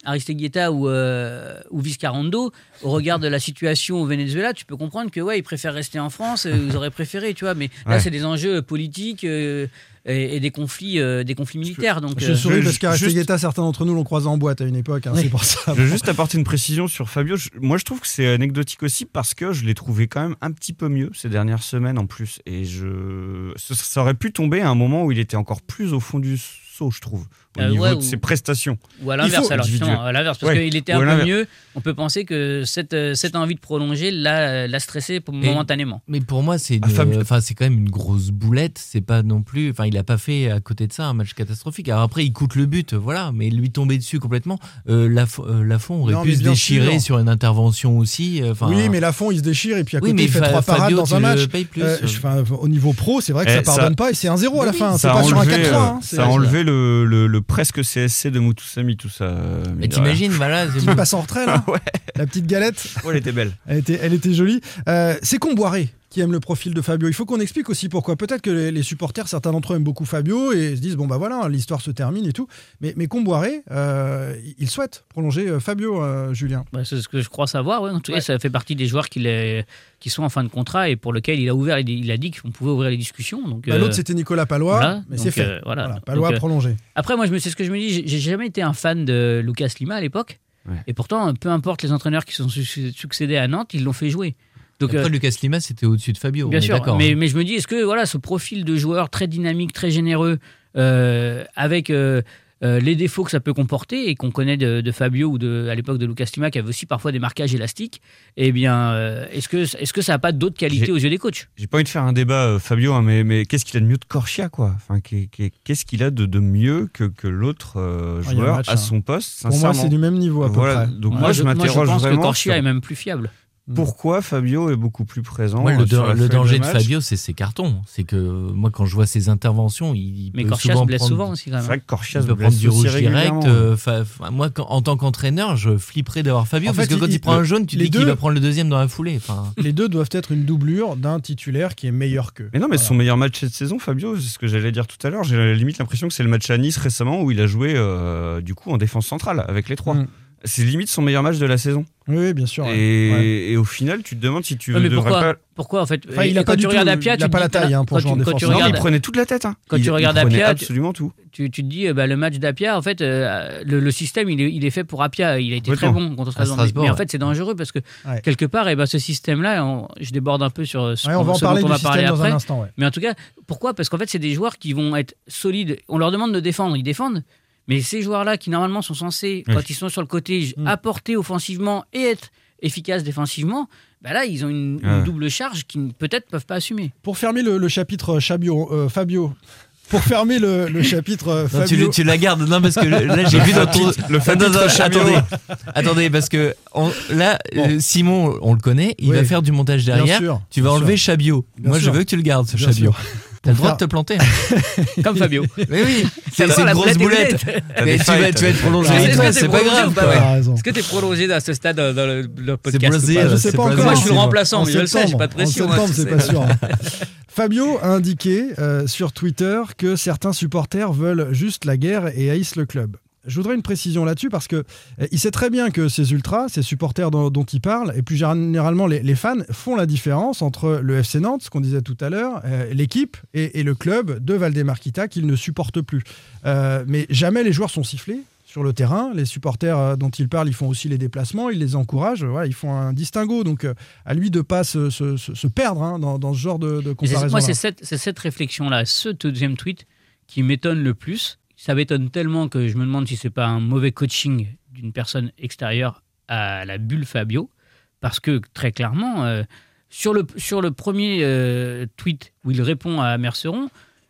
ou, euh, ou Viscarando. Au regard de la situation au Venezuela, tu peux comprendre que ouais, ils préfèrent rester en France. Euh, ils auraient préféré, tu vois. Mais là, c'est des enjeux politiques. Et, et, des conflits, des conflits militaires. Donc, je souris parce qu'Aristeguieta, certains d'entre nous l'ont croisé en boîte à une époque, hein, c'est pour ça. Je veux juste apporter une précision sur Fabio. moi, je trouve que c'est anecdotique aussi parce que je l'ai trouvé quand même un petit peu mieux ces dernières semaines en plus. Et je... ça aurait pu tomber à un moment où il était encore plus au fond du je trouve, au euh, niveau de ses prestations. Ou à l'inverse, alors à l'inverse, parce qu'il était un peu mieux. On peut penser que cette, euh, cette envie de prolonger l'a stressé momentanément. Mais pour moi, c'est enfin c'est quand même une grosse boulette. C'est pas non plus, enfin, il a pas fait à côté de ça un match catastrophique. Alors après, il coûte le but, voilà, mais lui tomber dessus complètement. Euh, Lafont aurait pu se déchirer sur une intervention aussi. oui, mais Lafont il se déchire et puis à côté il fait trois parades dans un match. Plus, au niveau pro, c'est vrai que ça eh, pardonne pas et c'est un 0 à la fin. C'est pas sur un 4-3. Hein, ça a enlevé le le, presque CSC de Moutoussami, tout ça. Mais t'imagines, voilà. Qui passe en retrait, là La petite galette. Oh, elle était belle. Elle était, elle était jolie. Euh, c'est Comboiré qui aime le profil de Fabio. Il faut qu'on explique aussi pourquoi. Peut-être que les, supporters, certains d'entre eux aiment beaucoup Fabio et se disent bon bah voilà, l'histoire se termine et tout. Mais, mais Comboiré, euh, il souhaite prolonger euh, Fabio, Julien. Bah, c'est ce que je crois savoir. En tout cas, ça fait partie des joueurs qui, qui sont en fin de contrat et pour lequel il a ouvert, il a dit qu'on pouvait ouvrir les discussions. Donc bah, l'autre c'était Nicolas Palois, mais c'est fait. voilà. Palois prolongé. Après, moi, je me c'est ce que je me dis. J'ai jamais été un fan de Lucas Lima à l'époque. Et pourtant, peu importe les entraîneurs qui sont succédés à Nantes, ils l'ont fait jouer. Donc, Après, euh, Lucas Lima, c'était au-dessus de Fabio. Bien sûr, mais, hein. mais, je me dis, est-ce que voilà, ce profil de joueur très dynamique, très généreux, euh, avec euh, euh, les défauts que ça peut comporter et qu'on connaît de, Fabio ou de, à l'époque de Lucas Lima qui avait aussi parfois des marquages élastiques, eh bien, euh, est-ce que, est-ce que ça n'a pas d'autres qualités aux yeux des coachs? J'ai pas envie de faire un débat, euh, Fabio, hein, mais, mais qu'est-ce qu'il a de mieux de Corchia, quoi? Enfin, Qu'est-ce qu'il a de, de mieux que, que l'autre ah, joueur à hein. son poste? Pour moi, c'est du même niveau à peu près. Donc moi, je, m'interroge vraiment. Je pense que Corchia est même plus fiable. Mm. pourquoi Fabio est beaucoup plus présent. le, le danger de, Fabio, c'est ses cartons. C'est que moi, quand je vois ses interventions, il mais peut Corchia souvent se blesse prendre... souvent aussi. Quand même. C'est vrai que Corchia peut prendre du rouge direct. Euh, moi, en tant qu'entraîneur, je flipperais d'avoir Fabio en parce que quand il, prend un jaune, tu dis qu'il va prendre le deuxième dans la foulée. Les deux doivent être une doublure d'un titulaire qui est meilleur qu'eux. Mais non, mais son meilleur match cette saison, Fabio, c'est ce que j'allais dire tout à l'heure. J'ai la limite l'impression que c'est le match à Nice récemment où il a joué euh, du coup en défense centrale avec les trois. Mm. C'est limite son meilleur match de la saison. Oui, bien sûr. Et, au final, tu te demandes si tu mais devrais pourquoi, pas. Pourquoi en fait Il a pas tu regardes Apia, il a pas la taille hein, pour jouer en défense. Non, il prenait toute la tête. Hein. Quand il, tu regardes Apia, absolument tout. Tu, tu, te dis euh, bah, le match d'Apia, en fait, euh, le, système, il est, il est, fait pour Apia. Il a été très bon contre Strasbourg. Mais, en fait, c'est dangereux parce que quelque part, et eh ben, ce système-là, je déborde un peu sur ce, on va en parler dont on va parler après. Un instant, mais en tout cas, pourquoi? Parce qu'en fait, c'est des joueurs qui vont être solides. On leur demande de défendre, ils défendent. Mais ces joueurs-là, qui normalement sont censés, quand ils sont sur le côté, mm. apporter offensivement et être efficaces défensivement, bah là, ils ont une, double charge qu'ils peut-être peuvent pas assumer. Pour fermer le, chapitre euh, Fabio, pour fermer le, chapitre euh, Fabio. tu, la gardes, non, parce que là, j'ai vu dans Le attendez, attendez, parce que là, euh, Simon, on le connaît, il va faire du montage derrière. tu vas enlever Chabio. Moi, je veux que tu le gardes, ce Chabio. T'as le droit de te planter. Hein. Comme Fabio. Mais oui, c'est une grosse boulette. Mais tu vas, tu vas être prolongé. C'est pas grave. Est-ce que t'es prolongé à ce stade dans le, le podcast C'est Je sais pas encore. Moi, je suis le remplaçant, mais je le sais, j'ai pas de pression. En septembre, c'est pas sûr. Fabio a indiqué euh, sur Twitter que certains supporters veulent juste la guerre et haïssent le club. Je voudrais une précision là-dessus parce que euh, il sait très bien que ces ultras, ces supporters dont, il parle, et plus généralement les, fans, font la différence entre le FC Nantes, ce qu'on disait tout à l'heure, euh, l'équipe et, le club de Valdemarquita qu'ils ne supportent plus. Euh, mais jamais les joueurs sont sifflés sur le terrain. Les supporters dont il parle, ils font aussi les déplacements, ils les encouragent, voilà, ils font un distinguo. Donc à lui de ne pas se, perdre hein, dans, ce genre de, de comparaison. Moi, c'est cette, cette réflexion-là, ce deuxième tweet qui m'étonne le plus ça m'étonne tellement que je me demande si c'est pas un mauvais coaching d'une personne extérieure à la bulle Fabio, parce que très clairement, euh, sur, le, premier euh, tweet où il répond à Merceron,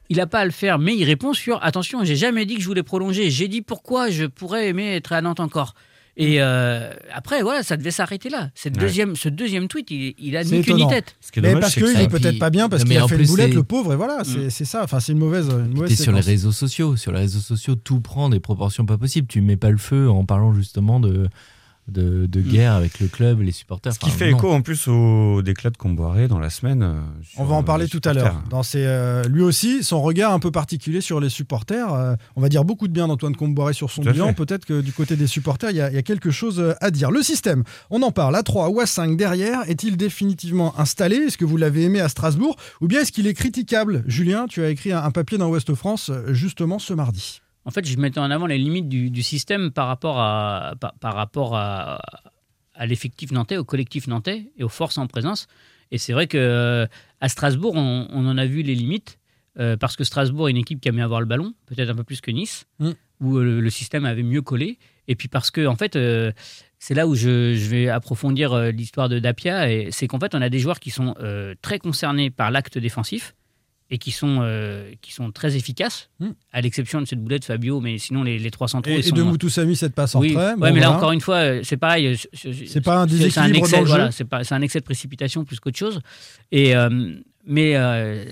il n'a pas à le faire, mais il répond sur attention, j'ai jamais dit que je voulais prolonger, j'ai dit pourquoi je pourrais aimer être à Nantes encore. Et euh, après, voilà, ça devait s'arrêter là. Cette deuxième, ce deuxième tweet, il, a ni queue ni tête. mais parce qu'il est peut-être pas bien, parce qu'il a fait une boulette, le pauvre, et voilà, mm. c'est ça. Enfin, c'est une mauvaise. Une mauvaise sur les réseaux sociaux. Sur les réseaux sociaux, tout prend des proportions pas possibles. Tu mets pas le feu en parlant justement de de, mm. guerre avec le club, les supporters. Ce qui fait écho en plus au déclat de Comboiré dans la semaine. Euh, on va en parler tout à l'heure. Dans euh, lui aussi, son regard un peu particulier sur les supporters. Euh, on va dire beaucoup de bien d'Antoine Comboiré sur son bilan. Peut-être que du côté des supporters, il y, a, quelque chose à dire. Le système, on en parle. À 3 ou à 5 derrière, est-il définitivement installé? Est-ce que vous l'avez aimé à Strasbourg? Ou bien est-ce qu'il est critiquable? Julien, tu as écrit un, un papier dans Ouest France justement ce mardi en fait, je mettais en avant les limites du, système par rapport à, par, rapport à, l'effectif nantais, au collectif nantais et aux forces en présence. Et c'est vrai que à Strasbourg, on, en a vu les limites euh, parce que Strasbourg est une équipe qui a mis avoir le ballon, peut-être un peu plus que Nice, mm. où euh, le, système avait mieux collé. Et puis parce que en fait, euh, c'est là où je, je vais approfondir l'histoire de Dapia, et c'est qu'en fait, on a des joueurs qui sont très concernés par l'acte défensif et qui sont, euh, qui sont très efficaces, hmm. à l'exception de cette boulette Fabio, mais sinon les, les trois centraux. Et, et de Moutoussamy, cette passe en oui. mais là encore une fois, euh, c'est pareil. Euh, c'est pas un déséquilibre voilà, C'est un excès de précipitation plus qu'autre chose. Et, mais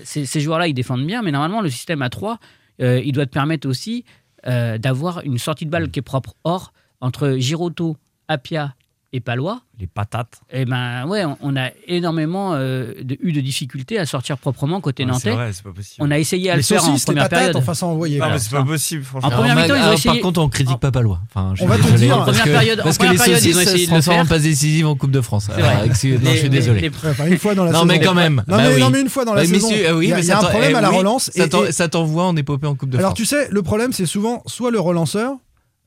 ces, joueurs-là, ils défendent bien, mais normalement, le système à 3, il doit te permettre aussi d'avoir une sortie de balle qui est propre. Or, entre Giroto, Apia et Palois, les patates. Eh ben ouais, on, a énormément euh, eu de difficultés à sortir proprement côté nantais. C'est vrai, c'est pas possible. On a essayé à le faire en première patates, période. Enfin, sans envoyer. Non, mais c'est pas possible. Franchement. En première mi-temps, ils ont essayé. Par contre, on critique pas Palois. Enfin, on va te dire en première période. Parce que les saucisses se transforment pas décisives en Coupe de France. Non, je suis désolé. Une fois dans la saison. Non, mais quand même. Non, mais une fois dans la saison. Il y a un problème à la relance. Ça t'envoie en épopée en Coupe de France. Alors tu sais, le problème, c'est souvent soit le relanceur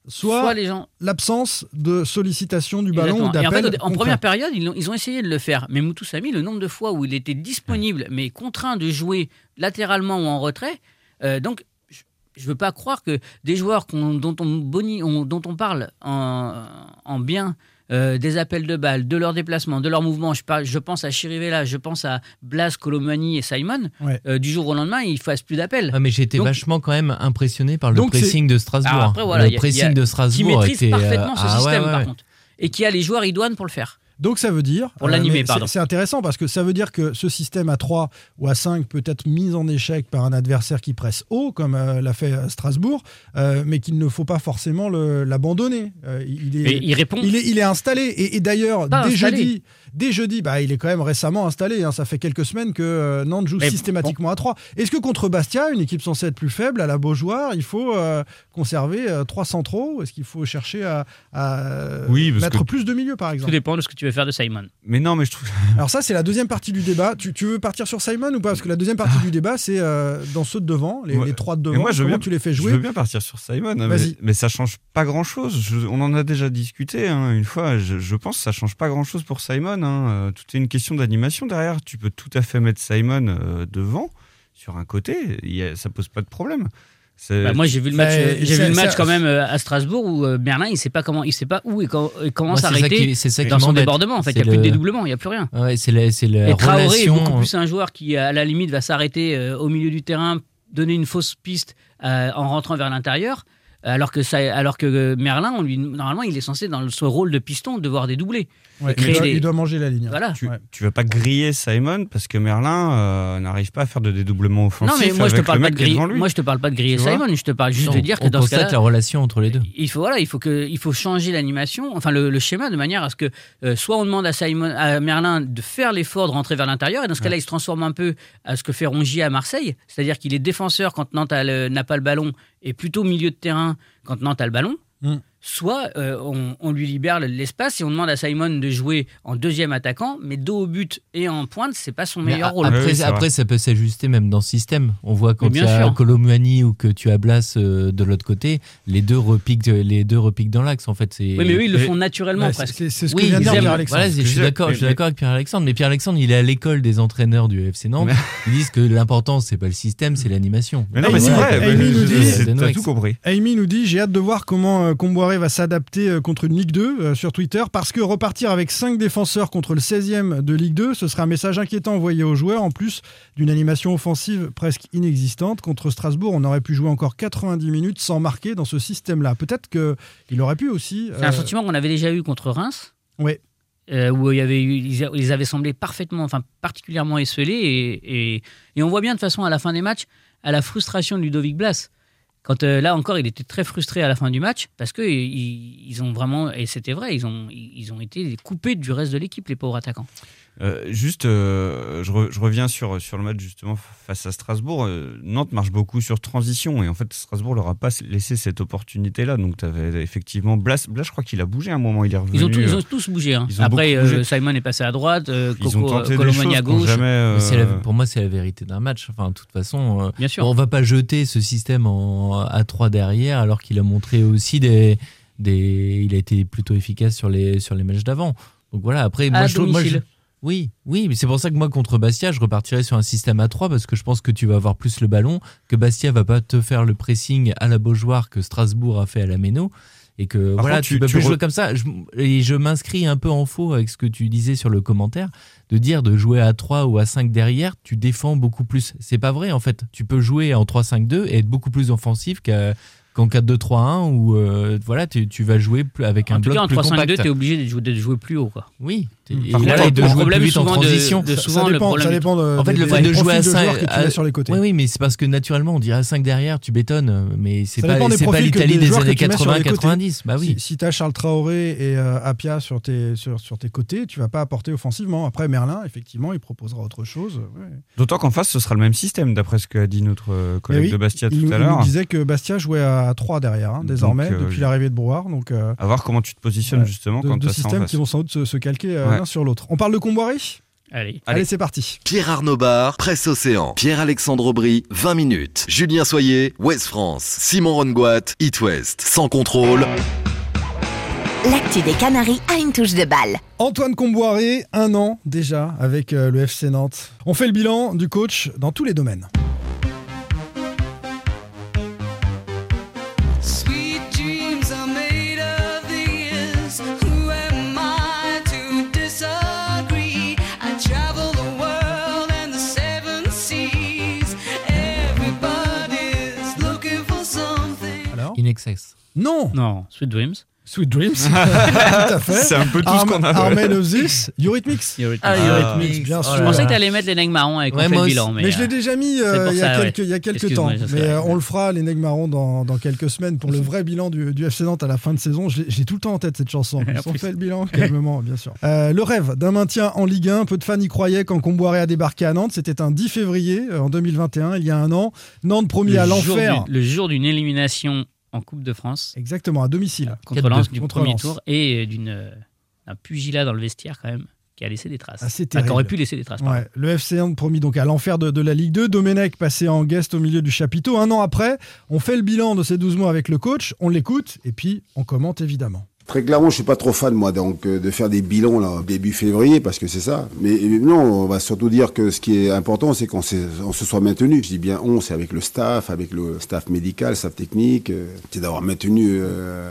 soit, l'absence de sollicitation du ballon ou d'appel. En, première période, ils ont, ils ont, essayé de le faire. Mais Moutou Sami, le nombre de fois où il était disponible, mais contraint de jouer latéralement ou en retrait, euh, donc je veux pas croire que des joueurs dont, on dont on parle en, bien euh, des appels de balles, de leurs déplacements, de leurs mouvements. Je, je pense à Chirivella, je pense à Blas, Colomani et Simon. Euh, du jour au lendemain, ils fassent plus d'appels. mais j'ai été vachement quand même impressionné par le pressing de Strasbourg. le pressing de Strasbourg qui maîtrise parfaitement ce ah système, par contre, et qui a les joueurs idoines pour le faire. Donc ça veut dire. Pour l'animer, euh, pardon. C'est intéressant parce que ça veut dire que ce système à 3 ou à 5 peut être mis en échec par un adversaire qui presse haut, comme euh, l'a fait euh, Strasbourg, mais qu'il ne faut pas forcément l'abandonner. il, est, il répond. Il est, il est installé. Et, d'ailleurs, dès jeudi, dès jeudi bah, il est quand même récemment installé. Hein. Ça fait quelques semaines que Nantes joue systématiquement à 3. Est-ce que contre Bastia, une équipe censée être plus faible, à la Beaujoire, il faut conserver 3 centraux Est-ce qu'il faut chercher à, mettre plus de milieux, par exemple? Tout dépend de ce que tu veux faire de Simon. Mais non, mais je trouve. Alors, ça, c'est la deuxième partie du débat. Tu, veux partir sur Simon ou pas? Parce que la deuxième partie du débat, c'est euh, dans ceux de devant, les, trois de devant. moi, je veux bien, tu les fais jouer? Je veux bien partir sur Simon, mais, mais, ça change pas grand chose. on en a déjà discuté hein, une fois. Je, pense que ça change pas grand chose pour Simon. Hein. Euh, tout est une question d'animation derrière. Tu peux tout à fait mettre Simon euh, devant, sur un côté. Ça pose pas de problème. Bah, moi j'ai vu le match, j'ai vu le match quand même euh, à Strasbourg où Berlin il sait pas comment, il sait pas où et, comment s'arrêter dans son débordement. En fait, il n'y a plus de dédoublement, il n'y a plus rien. Ouais, c'est et Traoré est beaucoup plus un joueur qui à la limite va s'arrêter au milieu du terrain, donner une fausse piste en rentrant vers l'intérieur. Alors que, ça, alors que Merlin, on lui, normalement, il est censé, dans ce rôle de piston, devoir dédoubler. il, doit, manger la ligne. Voilà. Tu, ne vas pas griller Simon parce que Merlin euh, n'arrive pas à faire de dédoublement offensif. Non, mais moi, je te parle pas de griller. Moi, je te parle pas de griller Simon. Je te parle juste de dire que dans ce cas la relation entre les deux. Il faut voilà, il faut que, il faut changer l'animation, enfin le, schéma de manière à ce que euh, soit on demande à Simon, à Merlin de faire l'effort de rentrer vers l'intérieur et dans ce cas-là, il se transforme un peu à ce que fait Rongier à Marseille, c'est-à-dire qu'il est défenseur quand Nantes n'a pas le ballon et plutôt milieu de terrain quand Nantes a le ballon. Mm soit euh, on, lui libère l'espace et on demande à Simon de jouer en deuxième attaquant, mais dos au but et en pointe, c'est pas son meilleur rôle. Après, ça peut s'ajuster même dans le système. On voit quand tu as Colomani ou que tu as Blas euh, de l'autre côté, les deux repiquent, les deux repiquent dans l'axe. En fait, oui, mais eux, ils le font naturellement presque. C'est ce que vient de dire Pierre-Alexandre. je suis d'accord, je suis d'accord avec Pierre-Alexandre, mais Pierre-Alexandre, il est à l'école des entraîneurs du FC Nantes. Ils disent que l'important, c'est pas le système, c'est l'animation. Mais non, mais c'est vrai. Amy nous dit, tout compris. Amy nous dit, j'ai hâte de voir comment euh, Va s'adapter euh, contre une Ligue 2 euh, sur Twitter parce que repartir avec 5 défenseurs contre le 16e de Ligue 2, ce serait un message inquiétant envoyé aux joueurs en plus d'une animation offensive presque inexistante. Contre Strasbourg, on aurait pu jouer encore 90 minutes sans marquer dans ce système-là. Peut-être qu'il aurait pu aussi. C'est un euh, sentiment qu'on avait déjà eu contre Reims. Oui. où il y avait eu, ils avaient semblé parfaitement, enfin particulièrement esselés, et, et, et, on voit bien de façon à la fin des matchs à la frustration de Ludovic Blas. Quand euh, là encore, il était très frustré à la fin du match parce que ils, ont vraiment, et c'était vrai, ils ont, ils ont été coupés du reste de l'équipe, les pauvres attaquants. Euh, juste, euh, je, reviens sur, sur le match justement face à Strasbourg. Euh, Nantes marche beaucoup sur transition et en fait Strasbourg leur a pas laissé cette opportunité-là. Donc tu avais effectivement Blas, Blas, je crois qu'il a bougé à un moment, il est revenu. Ils ont, ils ont tous bougé. Hein. Après, Simon est passé à droite, Coco, Colomani à gauche. pour moi, c'est la vérité d'un match. Enfin, de toute façon, Bien sûr. on va pas jeter ce système en, à 3 derrière alors qu'il a montré aussi des, des, il a été plutôt efficace sur les sur les matchs d'avant. Donc voilà. Après, moi, je, moi, je, oui, oui, mais c'est pour ça que moi contre Bastia, je repartirais sur un système à 3 parce que je pense que tu vas avoir plus le ballon, que Bastia va pas te faire le pressing à la Beaujoire que Strasbourg a fait à la Méno et que voilà, tu, peux plus jouer comme ça. et je m'inscris un peu en faux avec ce que tu disais sur le commentaire, de dire de jouer à 3 ou à 5 derrière, tu défends beaucoup plus. C'est pas vrai en fait. Tu peux jouer en 3-5-2 et être beaucoup plus offensif qu'à qu'en 4-2-3-1 où euh, voilà, tu, tu, vas jouer avec un bloc plus compact. En 3-5-2, tu es obligé de jouer, de jouer, plus haut. Quoi. Oui. Et là, de jouer plus vite en transition. De, souvent, ça, dépend, ça dépend de, en fait, le fait de jouer à 5 à, sur les côtés. Oui, oui, mais c'est parce que naturellement, on dirait à 5 derrière, tu bétonnes, mais c'est pas, c'est pas l'Italie des années 80-90. Bah oui. Si, tu as Charles Traoré et euh, Apia sur tes, sur, sur tes côtés, tu vas pas apporter offensivement. Après, Merlin, effectivement, il proposera autre chose. D'autant qu'en face, ce sera le même système, d'après ce qu'a dit notre euh, collègue de Bastia tout à l'heure. Il disait que Bastia jouait à 3 derrière désormais, euh, depuis l'arrivée de Brouard. Donc, euh, à voir comment tu te positionnes justement de, quand deux systèmes qui vont sans doute se, calquer euh, l'un sur l'autre. On parle de Comboiré? Allez, Allez c'est parti. Pierre Arnaud Bar, Presse Océan. Pierre-Alexandre Aubry, 20 minutes. Julien Soyer, West France. Simon Rongoat, It West. Sans contrôle. L'actu des Canaries a une touche de balle. Antoine Comboiré, un an déjà avec le FC Nantes. On fait le bilan du coach dans tous les domaines. Access. Non Non, Sweet Dreams. Sweet Dreams, tout à fait. C'est un peu tout ce qu'on a. Armen of This, Eurythmics. Ah, Eurythmics, bien sûr. Je pensais que tu allais mettre les nègres marrons avec Ouais, on fait le bilan. Mais, Mais je l'ai euh, déjà mis euh, pour il y ça, a ouais. quelques, il y a quelques Excuse-moi, temps. Mais euh, on le fera, les Nègres Marrons, dans, dans quelques semaines pour le vrai bilan du, du FC Nantes à la fin de saison. J'ai tout le temps en tête cette chanson. Plus. fait le bilan calmement, bien sûr. Euh, le rêve d'un maintien en Ligue 1. Peu de fans y croyaient quand Comboiré a débarqué à Nantes. C'était un 10 février euh, en 2021, il y a un an. Nantes promis le à l'enfer. Le jour d'une élimination en Coupe de France Exactement, à domicile. contre 4-2 Lens du contre premier Lens. tour et d'une euh, d'un pugilat dans le vestiaire quand même qui a laissé des traces. Assez Enfin, terrible. qui aurait pu laisser des traces. Ouais, le FC Nantes promis donc à l'enfer de, de la Ligue 2. Domenech passé en guest au milieu du chapiteau. Un an après, on fait le bilan de ces 12 mois avec le coach, on l'écoute et puis on commente évidemment. Très clairement, je suis pas trop fan moi donc euh, de faire des bilans là début février parce que c'est ça. Mais non, on va surtout dire que ce qui est important, c'est qu'on se soit maintenu. Je dis bien on, c'est avec le staff, avec le staff médical, staff technique, euh, c'est d'avoir maintenu euh,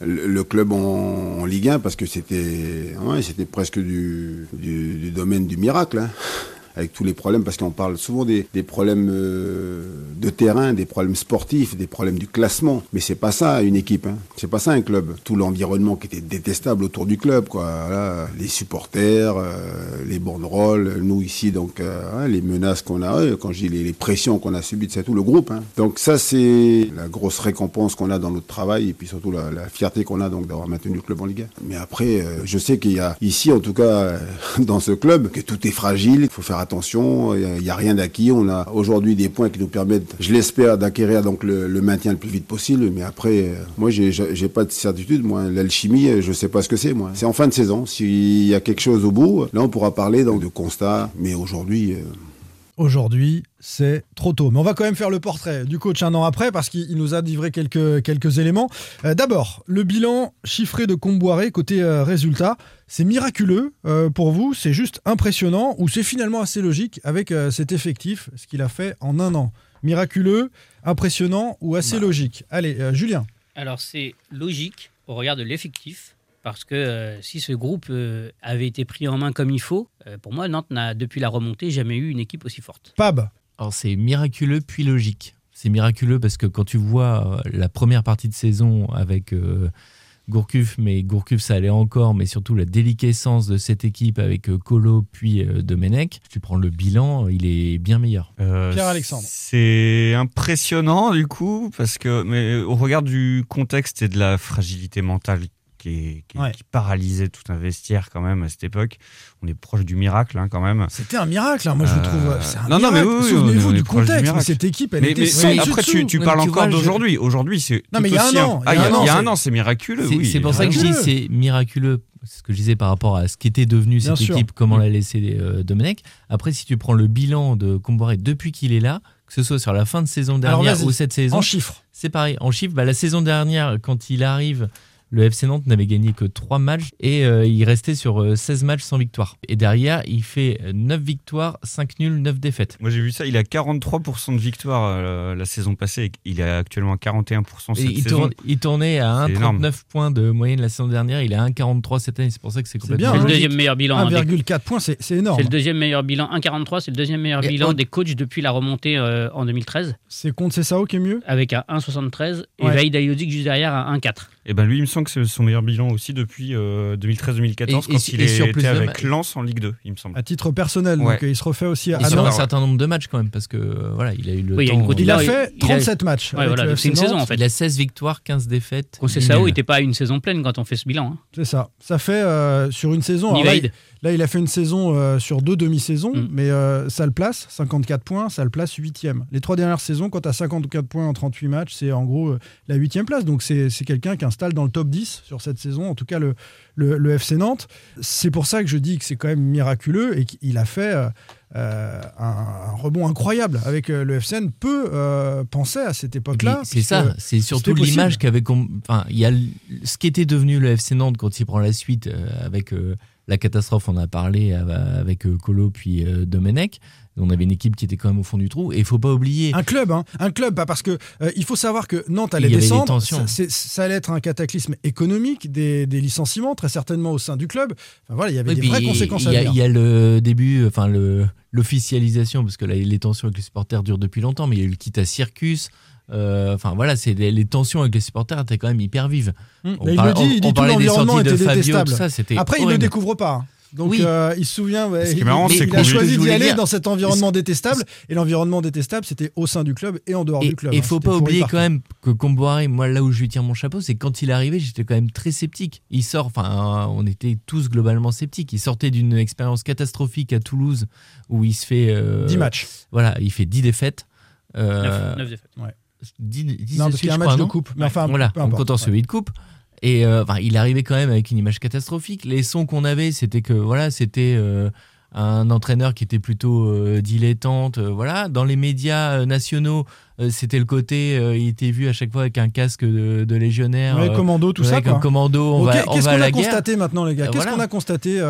le, le club en, en Ligue 1 parce que c'était ouais, c'était presque du, du, du domaine du miracle. hein. Avec tous les problèmes, parce qu'on parle souvent des, problèmes euh, de terrain, des problèmes sportifs, des problèmes du classement. Mais c'est pas ça une équipe, hein. c'est pas ça un club. Tout l'environnement qui était détestable autour du club, quoi. Les supporters, euh, les banderoles, nous ici, donc euh, hein, les menaces qu'on a, quand je dis les, pressions qu'on a subies, c'est tout le groupe. hein. Donc ça, c'est la grosse récompense qu'on a dans notre travail, et puis surtout la, fierté qu'on a donc d'avoir maintenu le club en Ligue 1. Mais après, je sais qu'il y a ici, en tout cas, dans ce club, que tout est fragile. Il faut faire attention. Il n'y a, rien d'acquis. On a aujourd'hui des points qui nous permettent, je l'espère, d'acquérir donc le, maintien le plus vite possible. Mais après, euh, moi, j'ai j'ai pas de certitude. Moi, l'alchimie, euh, je sais pas ce que c'est. Moi, c'est en fin de saison. S'il y a quelque chose au bout, là, on pourra parler donc de constat. Mais aujourd'hui. euh, Aujourd'hui, c'est trop tôt. Mais on va quand même faire le portrait du coach un an après parce qu'il il nous a livré quelques, quelques éléments. Euh, D'abord, le bilan chiffré de Comboiré côté euh, résultat. C'est miraculeux euh, pour vous, c'est juste impressionnant ou c'est finalement assez logique avec euh, cet effectif, ce qu'il a fait en un an? Miraculeux, impressionnant ou assez logique? Allez, Julien. Alors c'est logique au regard de l'effectif, parce que euh, si ce groupe euh, avait été pris en main comme il faut, euh, pour moi Nantes n'a depuis la remontée jamais eu une équipe aussi forte. Pab. Alors c'est miraculeux puis logique. C'est miraculeux parce que quand tu vois la première partie de saison avec euh, Gourcuff, mais Gourcuff ça allait encore, mais surtout la déliquescence de cette équipe avec euh, Colo puis euh, Domenech, tu prends le bilan, il est bien meilleur. Euh, Pierre-Alexandre. C'est impressionnant du coup, parce que, mais au regard du contexte et de la fragilité mentale qui, est- qui- Ouais. qui paralysait tout un vestiaire quand même à cette époque, on est proche du miracle hein, quand même. C'était un miracle, hein, moi je Euh, trouve. Un non, non, mais oui, oui, Souvenez-vous du contexte, mais cette équipe, elle Mais, était mais sans après, dessus tu, parles mais tu encore je- d'aujourd'hui. Aujourd'hui, c'est. Non, mais il y a un aussi an, imp- Ah, il y a un an, il y a c'est- un an, c'est miraculeux. C'est pour ça que je dis miraculeux. c'est miraculeux, ce que je disais par rapport à ce qu'était devenu Bien cette sûr. équipe, comment l'a laissé euh, Domenech. Après, si tu prends le bilan de Comboiré depuis qu'il est là, que ce soit sur la fin de saison dernière ou cette saison, En chiffres. c'est pareil. En chiffres, bah, la saison dernière, quand il arrive, le FC Nantes n'avait gagné que 3 matchs et euh, il restait sur euh, 16 matchs sans victoire. Et derrière, il fait euh, 9 victoires, 5 nuls, 9 défaites. Moi j'ai vu ça, il a 43% de victoire euh, la saison passée, et il est actuellement à 41% cette Et il, saison. tourne- il tournait à C'est énorme. 1,39 points de moyenne la saison dernière. Il est à 1,43 cette année. C'est pour ça que c'est complètement. bien, C'est le hein. deuxième meilleur bilan. hein, des- 1,4 points, c'est énorme. C'est le deuxième meilleur bilan. 1,43, c'est le deuxième meilleur Et bilan des coachs depuis la remontée euh, en 2013, C'est Comte Cessao qui est mieux? Avec un 1,73 et. Vaïd Aliodic juste derrière à 1,4. Et ben lui, il me semble que c'est son meilleur bilan aussi depuis euh, 2013-2014 Et- quand et- il et sur était avec Lens en Ligue 2, il me semble. à titre personnel. Ouais. Donc euh, il se refait aussi à Et sur un certain nombre de matchs quand même, parce que euh, voilà, il a eu le Oui, il a temps. une Il a il- fait il a- 37 matchs. Ouais, voilà, c'est une saison en fait. Il a 16 victoires, 15 défaites. Concessao nul. n'était pas à une saison pleine quand on fait ce bilan. hein. C'est ça. Ça fait euh, sur une saison. Là, il, là, il a fait une saison euh, sur deux demi-saisons, Mm. mais euh, ça le place 54 points, ça le place 8 Les trois dernières saisons, quand tu as 54 points en 38 matchs, c'est en gros euh, la 8 place. Donc c'est c'est quelqu'un qui installe dans le top 10 sur cette saison, en tout cas le, le, le FC Nantes. C'est pour ça que je dis que c'est quand même miraculeux et qu'il a fait. euh, euh, un, un rebond incroyable avec euh, le FCN peut euh, penser à cette époque-là. C'est ça, c'est surtout l'image qu'avait. Enfin, il y a ce qui était devenu le FC Nantes quand il prend la suite avec euh, la catastrophe, on a parlé avec Colo puis Domenech. On avait une équipe qui était quand même au fond du trou. Et il faut pas oublier. Un club, hein, un club, pas parce que euh, il faut savoir que Nantes allait descendre. tensions. Ça, ça allait être un cataclysme économique, des, des licenciements très certainement au sein du club. Enfin, voilà, il y avait Oui, des vraies conséquences il à y, a, venir. il y a le début, enfin le l'officialisation, parce que là, les tensions avec les supporters durent depuis longtemps, mais il y a eu le quitte à Circus. Enfin voilà, c'est les, tensions avec les supporters étaient quand même hyper vives. Hum. il le dit, il dit tout l'environnement était détestable. Après, il ne découvre pas. Donc oui. euh, il se souvient, ouais, il, marrant, il, a choisi d'y aller dans cet environnement détestable. Et l'environnement détestable, c'était au sein du club et en dehors du club. Et il hein, faut pas oublier quand même que Comboiré, moi là où je lui tiens mon chapeau, c'est quand il est arrivé, j'étais quand même très sceptique. Il sort, enfin, on était tous globalement sceptiques. Il sortait d'une expérience catastrophique à Toulouse où il se fait euh, 10 matchs. Voilà, il fait 10 défaites. Euh, 9, 9 défaites. Ouais. 10, 10 non, parce qu'il y a un match de coupe. Mais enfin, voilà, en comptant celui de coupe. Et euh, il arrivait quand même avec une image catastrophique. Les sons qu'on avait, c'était que voilà, c'était euh, un entraîneur qui était plutôt euh, dilettante. voilà, dans les médias nationaux, euh, c'était le côté, euh, il était vu à chaque fois avec un casque de, de légionnaire. Ouais, commando, tout ça. Avec un commando, on va, on. Qu'est-ce qu'on a constaté maintenant, les gars Qu'est-ce qu'on a constaté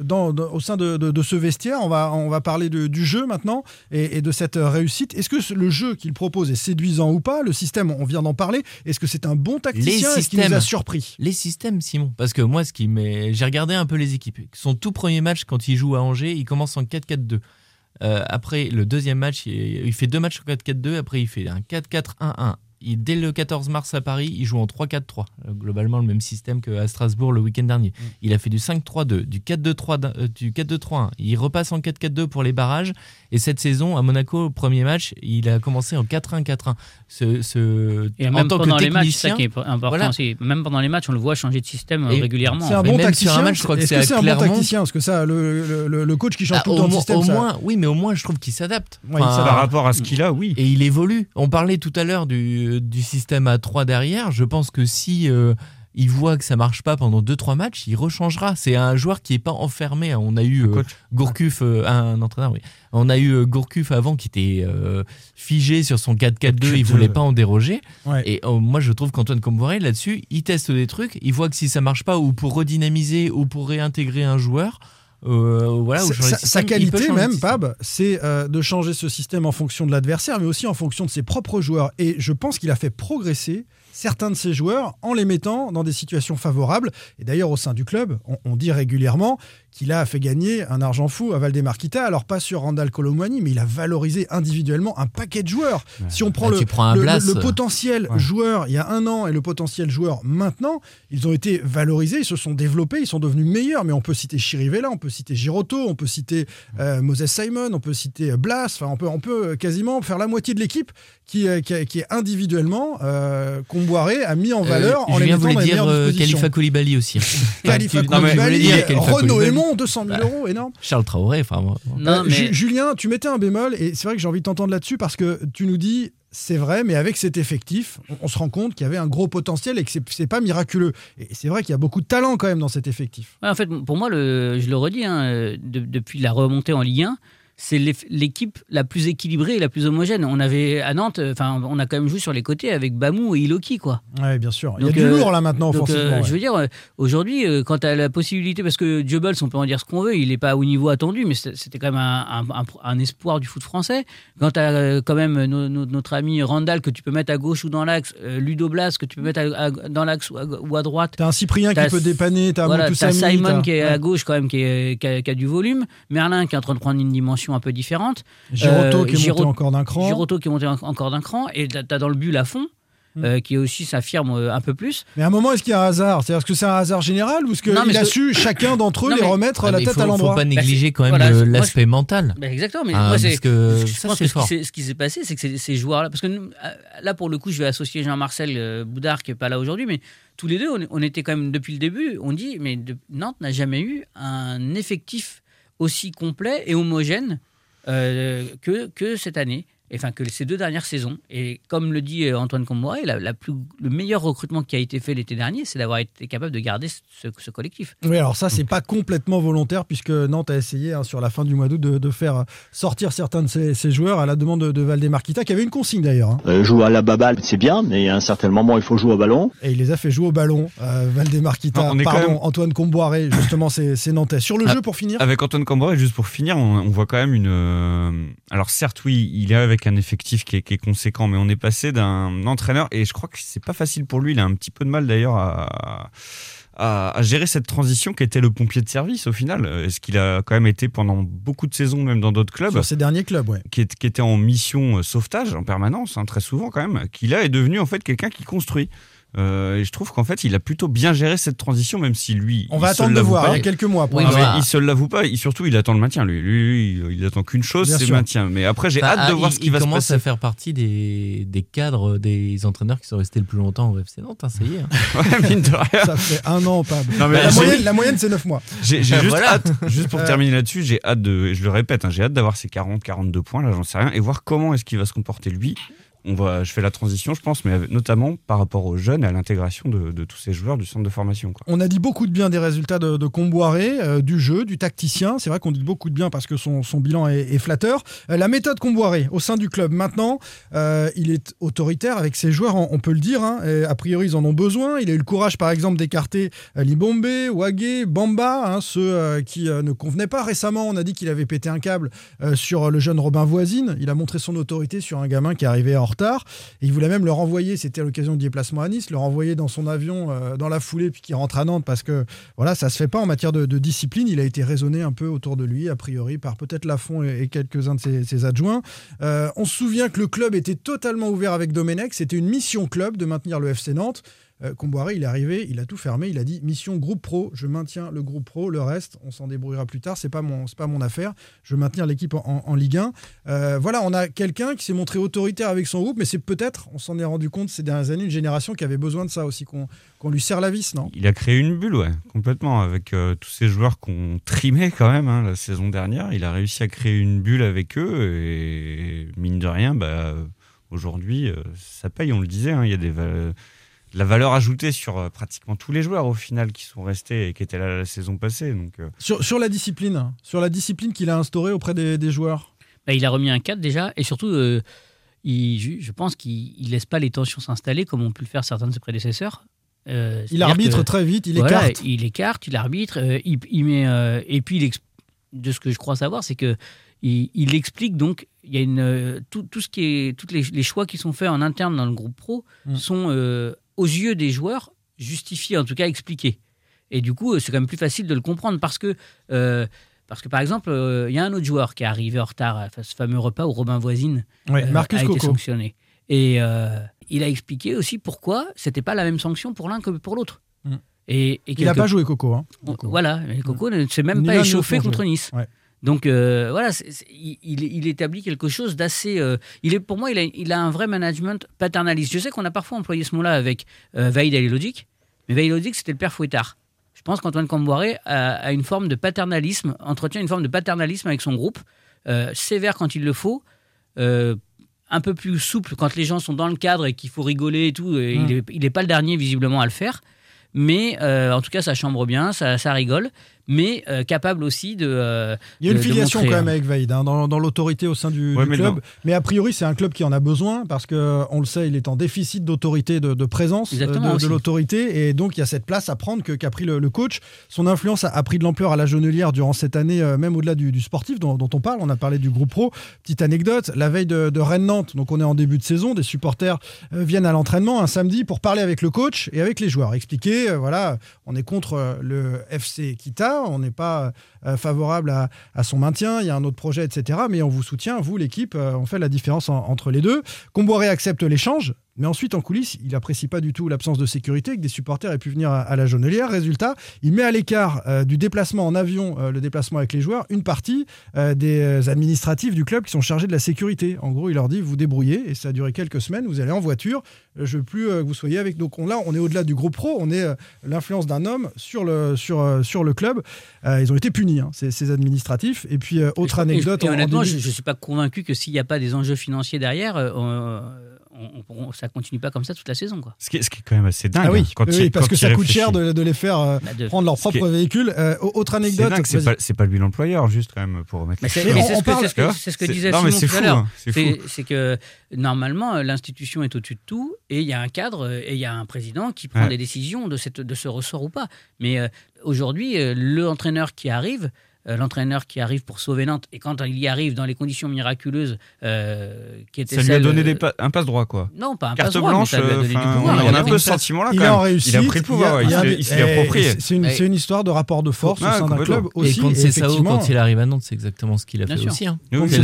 dans, au sein de, de, ce vestiaire on va, on va parler du jeu maintenant et, et de cette réussite. Est-ce que le jeu qu'il propose est séduisant ou pas? Le système, on vient d'en parler. Est-ce que c'est un bon tacticien? Est-ce qu'il nous a surpris? Les systèmes, Simon. Parce que moi, ce qui j'ai regardé un peu les équipes. Son tout premier match, quand il joue à Angers, il commence en 4-4-2. Euh, après le deuxième match, il, fait deux matchs en 4-4-2. Après, il fait un 4-4-1-1 dès le 14 mars à Paris, il joue en 3-4-3. Euh, globalement, le même système qu'à Strasbourg le week-end dernier. Mm. Il a fait du 5-3-2, du 4-2-3, euh, du 4-2-3-1. Il repasse en 4-4-2 pour les barrages. Et cette saison, à Monaco, premier match, il a commencé en 4-1-4-1. Ce, ce, et même pendant les matchs, ça qui est important. Même pendant les matchs, on le voit changer de système régulièrement. C'est un bon tacticien. Match, je crois que c'est -ce un bon tacticien? Parce que ça, le, le, coach qui change ah, tout le temps de système. Au moins, oui, mais au moins, je trouve qu'il s'adapte. par rapport à ce qu'il a, oui. Et il évolue. On parlait tout à l'heure du du système à 3 derrière, je pense que si euh, il voit que ça marche pas pendant 2-3 matchs, il rechangera. C'est un joueur qui est pas enfermé. On a eu euh, Gourcuff, euh, un entraîneur, oui. On a eu Gourcuff avant qui était figé sur son 4-4-2, il voulait pas en déroger. Et moi, je trouve qu'Antoine Comboiré, là-dessus, il teste des trucs, il voit que si ça marche pas, ou pour redynamiser, ou pour réintégrer un joueur, voilà, sa, qualité même, Pab, c'est euh, de changer ce système en fonction de l'adversaire, mais aussi en fonction de ses propres joueurs. Et je pense qu'il a fait progresser certains de ses joueurs en les mettant dans des situations favorables. Et d'ailleurs, au sein du club, on dit régulièrement qu'il a fait gagner un argent fou à Valdemarquita. Alors pas sur Randall Colomwani, mais il a valorisé individuellement un paquet de joueurs. Si on prend ah, le, le, potentiel joueur il y a un an et le potentiel joueur maintenant, ils ont été valorisés, ils se sont développés, ils sont devenus meilleurs. Mais on peut citer Chirivella, on peut citer Giroto, on peut citer euh, Moses Simon, on peut citer Blas. Enfin, on peut, on peut quasiment faire la moitié de l'équipe qui, euh, qui, est individuellement euh, Comboiré a mis en valeur en les mettant dans les dire Khalifa Koulibaly aussi. Khalifa Koulibaly, Renaud Aymon 200 000 bah, euros, énorme. Charles Traoré, enfin. Non, mais... Julien, tu mettais un bémol, et c'est vrai que j'ai envie de t'entendre là-dessus parce que tu nous dis c'est vrai, mais avec cet effectif, on, se rend compte qu'il y avait un gros potentiel et que c'est pas miraculeux. Et c'est vrai qu'il y a beaucoup de talent quand même dans cet effectif. en fait, pour moi, le, je le redis, hein, depuis la remontée en Ligue 1, c'est l'équipe la plus équilibrée et la plus homogène. On avait à Nantes, enfin, on a quand même joué sur les côtés avec Bamou et Iloki, quoi. Ouais, bien sûr. Il y a du lourd là maintenant euh, offensivement. Je veux dire, euh, aujourd'hui, euh, quand tu as la possibilité, parce que Jubels, on peut en dire ce qu'on veut, il n'est pas au niveau attendu, mais c'était quand même un, un, espoir du foot français. Quand tu as quand même notre ami Randall que tu peux mettre à gauche ou dans l'axe, Ludo Blas que tu peux mettre dans l'axe ou, à droite. Tu as un Cyprien qui peut dépanner, tu as, voilà, Simon qui est à gauche quand même, qui, qui, a, qui a du volume, Merlin qui est en train de prendre une dimension un peu différente. Giroto euh, qui est monté encore d'un cran. Giroto qui est monté encore d'un cran. Et tu as dans le but à fond. Hmm. Euh, qui aussi s'affirme euh, un peu plus. Mais à un moment, est-ce qu'il y a un hasard? C'est-à-dire que c'est un hasard général ou est-ce qu'il a su chacun d'entre eux les remettre la tête à l'endroit Il ne faut pas négliger quand même l'aspect mental. Bah, exactement. Mais ah, moi, parce que je pense que ce qui s'est passé, c'est que ces joueurs-là, parce que là, pour le coup, je vais associer Jean-Marcel Boudard qui est pas là aujourd'hui, mais tous les deux, on, était quand même depuis le début, on dit, mais Nantes n'a jamais eu un effectif aussi complet et homogène euh, que, que cette année enfin que ces deux dernières saisons. Et comme le dit euh, Antoine Comboiré, la, plus, le meilleur recrutement qui a été fait l'été dernier, c'est d'avoir été capable de garder ce, collectif. Oui, alors ça, c'est pas complètement volontaire, puisque Nantes a essayé hein, sur la fin du mois d'août de, faire sortir certains de ses, joueurs à la demande de, de Valdémarquita, qui avait une consigne d'ailleurs. Hein. Euh, jouer à la baballe, c'est bien, mais à un certain moment, il faut jouer au ballon. Et il les a fait jouer au ballon, euh, Valdémarquita, pardon, Antoine Comboiré, justement, c'est Nantais. Sur le ah, jeu, pour finir Avec Antoine Comboiré, juste pour finir, on, on voit quand même une. Euh, alors certes, oui, il est avec un effectif qui est, conséquent, mais on est passé d'un entraîneur, et je crois que c'est pas facile pour lui, il a un petit peu de mal d'ailleurs à, à, gérer cette transition qui était le pompier de service au final Est-ce qu'il a quand même été pendant beaucoup de saisons, même dans d'autres clubs Sur ces derniers clubs, ouais. Qui, qui était en mission euh, sauvetage en permanence, hein, très souvent quand même, qui là est devenu en fait quelqu'un qui construit. Euh, et je trouve qu'en fait, il a plutôt bien géré cette transition, même si lui. On va attendre de voir. il y a quelques mois. Pour il se l'avoue pas. Et surtout, il attend le maintien. Lui, lui, il attend qu'une chose, c'est le maintien. Mais après, j'ai hâte de voir ce qui va se passer. Il commence à faire partie des, des, cadres, des entraîneurs qui sont restés le plus longtemps au FC Nantes. Hein, ça y est. Hein. ouais, mine de rien. Ça fait un an, pas. Non, mais la, moyenne, la, moyenne, c'est 9 mois. J'ai juste hâte, juste pour terminer là-dessus, j'ai hâte de, et je le répète, hein, j'ai hâte d'avoir ces 40, 42 points, là, j'en sais rien, et voir comment est-ce qu'il va se comporter lui on va, je fais la transition, je pense, mais notamment par rapport aux jeunes et à l'intégration de, tous ces joueurs du centre de formation. On a dit beaucoup de bien des résultats de, de Comboiré, euh, du jeu, du tacticien. C'est vrai qu'on dit beaucoup de bien parce que son, bilan est, flatteur. Euh, la méthode Comboiré au sein du club, maintenant, euh, il est autoritaire avec ses joueurs, on, peut le dire. Hein, a priori, ils en ont besoin. Il a eu le courage, par exemple, d'écarter Libombe, Wagé, Bamba, hein, ceux qui ne convenaient pas. Récemment, on a dit qu'il avait pété un câble sur le jeune Robin Voisine. Il a montré son autorité sur un gamin qui arrivait en retard. Et il voulait même le renvoyer, c'était l'occasion du déplacement à Nice, le renvoyer dans son avion euh, dans la foulée puis qu'il rentre à Nantes parce que voilà, ça se fait pas en matière de, discipline. Il a été raisonné un peu autour de lui, a priori, par peut-être Lafont et, et quelques-uns de ses, adjoints. Euh, on se souvient que le club était totalement ouvert avec Domenech. C'était une mission club de maintenir le FC Nantes. Euh, Comboiré, il est arrivé, il a tout fermé, il a dit mission groupe pro, je maintiens le groupe pro, le reste, on s'en débrouillera plus tard, c'est pas mon, pas mon affaire, je maintiens l'équipe en, Ligue 1. Euh, voilà, on a quelqu'un qui s'est montré autoritaire avec son groupe, mais c'est peut-être, on s'en est rendu compte ces dernières années, une génération qui avait besoin de ça aussi, qu'on lui serre la vis, non? Il a créé une bulle, ouais, complètement, avec euh, tous ces joueurs qu'on trimait quand même hein, la saison dernière. Il a réussi à créer une bulle avec eux, et mine de rien, bah, aujourd'hui, ça paye, on le disait, hein, il y a des la valeur ajoutée sur euh, pratiquement tous les joueurs au final qui sont restés et qui étaient là la saison passée. Donc, euh. sur, sur la discipline, sur la discipline qu'il a instaurée auprès des, joueurs. Bah, il a remis un cadre déjà et surtout, euh, il, je pense qu'il ne laisse pas les tensions s'installer comme ont pu le faire certains de ses prédécesseurs. il arbitre très vite, il écarte. il écarte, il arbitre, il, met, et puis de ce que je crois savoir, c'est que il, explique donc il y a une tout, tout ce qui est tous les, choix qui sont faits en interne dans le groupe pro mm. sont aux yeux des joueurs, justifié, en tout cas expliqué. Et du coup, c'est quand même plus facile de le comprendre parce que, euh, parce que par exemple, euh, il y a un autre joueur qui est arrivé en retard à ce fameux repas où Robin Voisine euh, Marcus a été sanctionné. Et il a expliqué aussi pourquoi c'était pas la même sanction pour l'un que pour l'autre. Mm. Et, Il n'a pas joué Coco. Hein, Voilà, Coco ne s'est même pas échauffé contre Nice. Donc euh, voilà, il, établit quelque chose d'assez. Euh, il est pour moi, il a, il a, un vrai management paternaliste. Je sais qu'on a parfois employé ce mot-là avec euh, Vaïd Logic, mais Vaïd Logic c'était le père Fouettard. Je pense qu'Antoine Camboiré a, une forme de paternalisme, entretient une forme de paternalisme avec son groupe, euh, sévère quand il le faut. un peu plus souple quand les gens sont dans le cadre et qu'il faut rigoler et tout. Mmh. Il n'est pas le dernier visiblement à le faire. Mais en tout cas, ça chambre bien, ça, ça rigole mais euh, capable aussi de. Euh, il y a une filiation quand même avec Vaïd hein, dans, l'autorité au sein du, club, mais a priori c'est un club qui en a besoin parce que on le sait, il est en déficit d'autorité, de, présence euh, de, l'autorité, et donc il y a cette place à prendre qu'a pris le, coach. Son influence a, pris de l'ampleur à la Jonelière durant cette année, même au-delà du, sportif dont, on parle. On a parlé du groupe pro. Petite anecdote, la veille de, Rennes-Nantes, donc on est en début de saison, des supporters viennent à l'entraînement un samedi pour parler avec le coach et avec les joueurs, expliquer, voilà, on est contre le FC Kita on n'est pas euh, favorable à, son maintien, il y a un autre projet, etc. Mais on vous soutient, vous, l'équipe, euh, on fait la différence entre les deux. Comboiré accepte l'échange, mais ensuite, en coulisses, il apprécie pas du tout l'absence de sécurité, que des supporters aient pu venir à, la Jaunelière. Résultat, il met à l'écart euh, du déplacement en avion, le déplacement avec les joueurs, une partie des administratifs du club qui sont chargés de la sécurité. En gros, il leur dit, vous débrouillez, et ça a duré quelques semaines, vous allez en voiture, je veux plus que vous soyez avec. Donc là, on est au-delà du groupe pro, on est l'influence d'un homme sur le, sur, sur le club. ils ont été punis Hein, ces, administratifs. Et puis, euh, autre anecdote. honnêtement, je ne suis pas convaincu que s'il n'y a pas des enjeux financiers derrière, on, ça continue pas comme ça toute la saison. Quoi. Ce, qui est, ce qui est quand même assez dingue. Ah oui, hein, parce que ça coûte cher de, les faire euh, bah, prendre leur propre véhicule. Euh, autre anecdote. C'est pas, pas lui l'employeur, juste quand même, pour remettre C'est ce, que disait Simon tout à l'heure. C'est que normalement, l'institution est au-dessus de tout et il y a un cadre et il y a un président qui prend des décisions de, cette, de ce ressort ou pas. Mais euh, aujourd'hui, l'entraîneur qui arrive euh, l'entraîneur qui arrive pour sauver Nantes, et quand il y arrive dans les conditions miraculeuses euh, qui étaient Ça lui a donné des un passe droit, quoi. Non, pas un Carte passe droit, blanche, mais ça lui a donné du pouvoir. on a un peu ce sentiment-là, quand il même. est en réussite. Il a pris le pouvoir, il il s'est- il s'est eh, approprié. C'est une, c'est une histoire de rapport de force Ouais, au sein d'un club aussi. et quand c'est Sao, quand il arrive à Nantes, c'est exactement ce qu'il a fait aussi. hein. C'est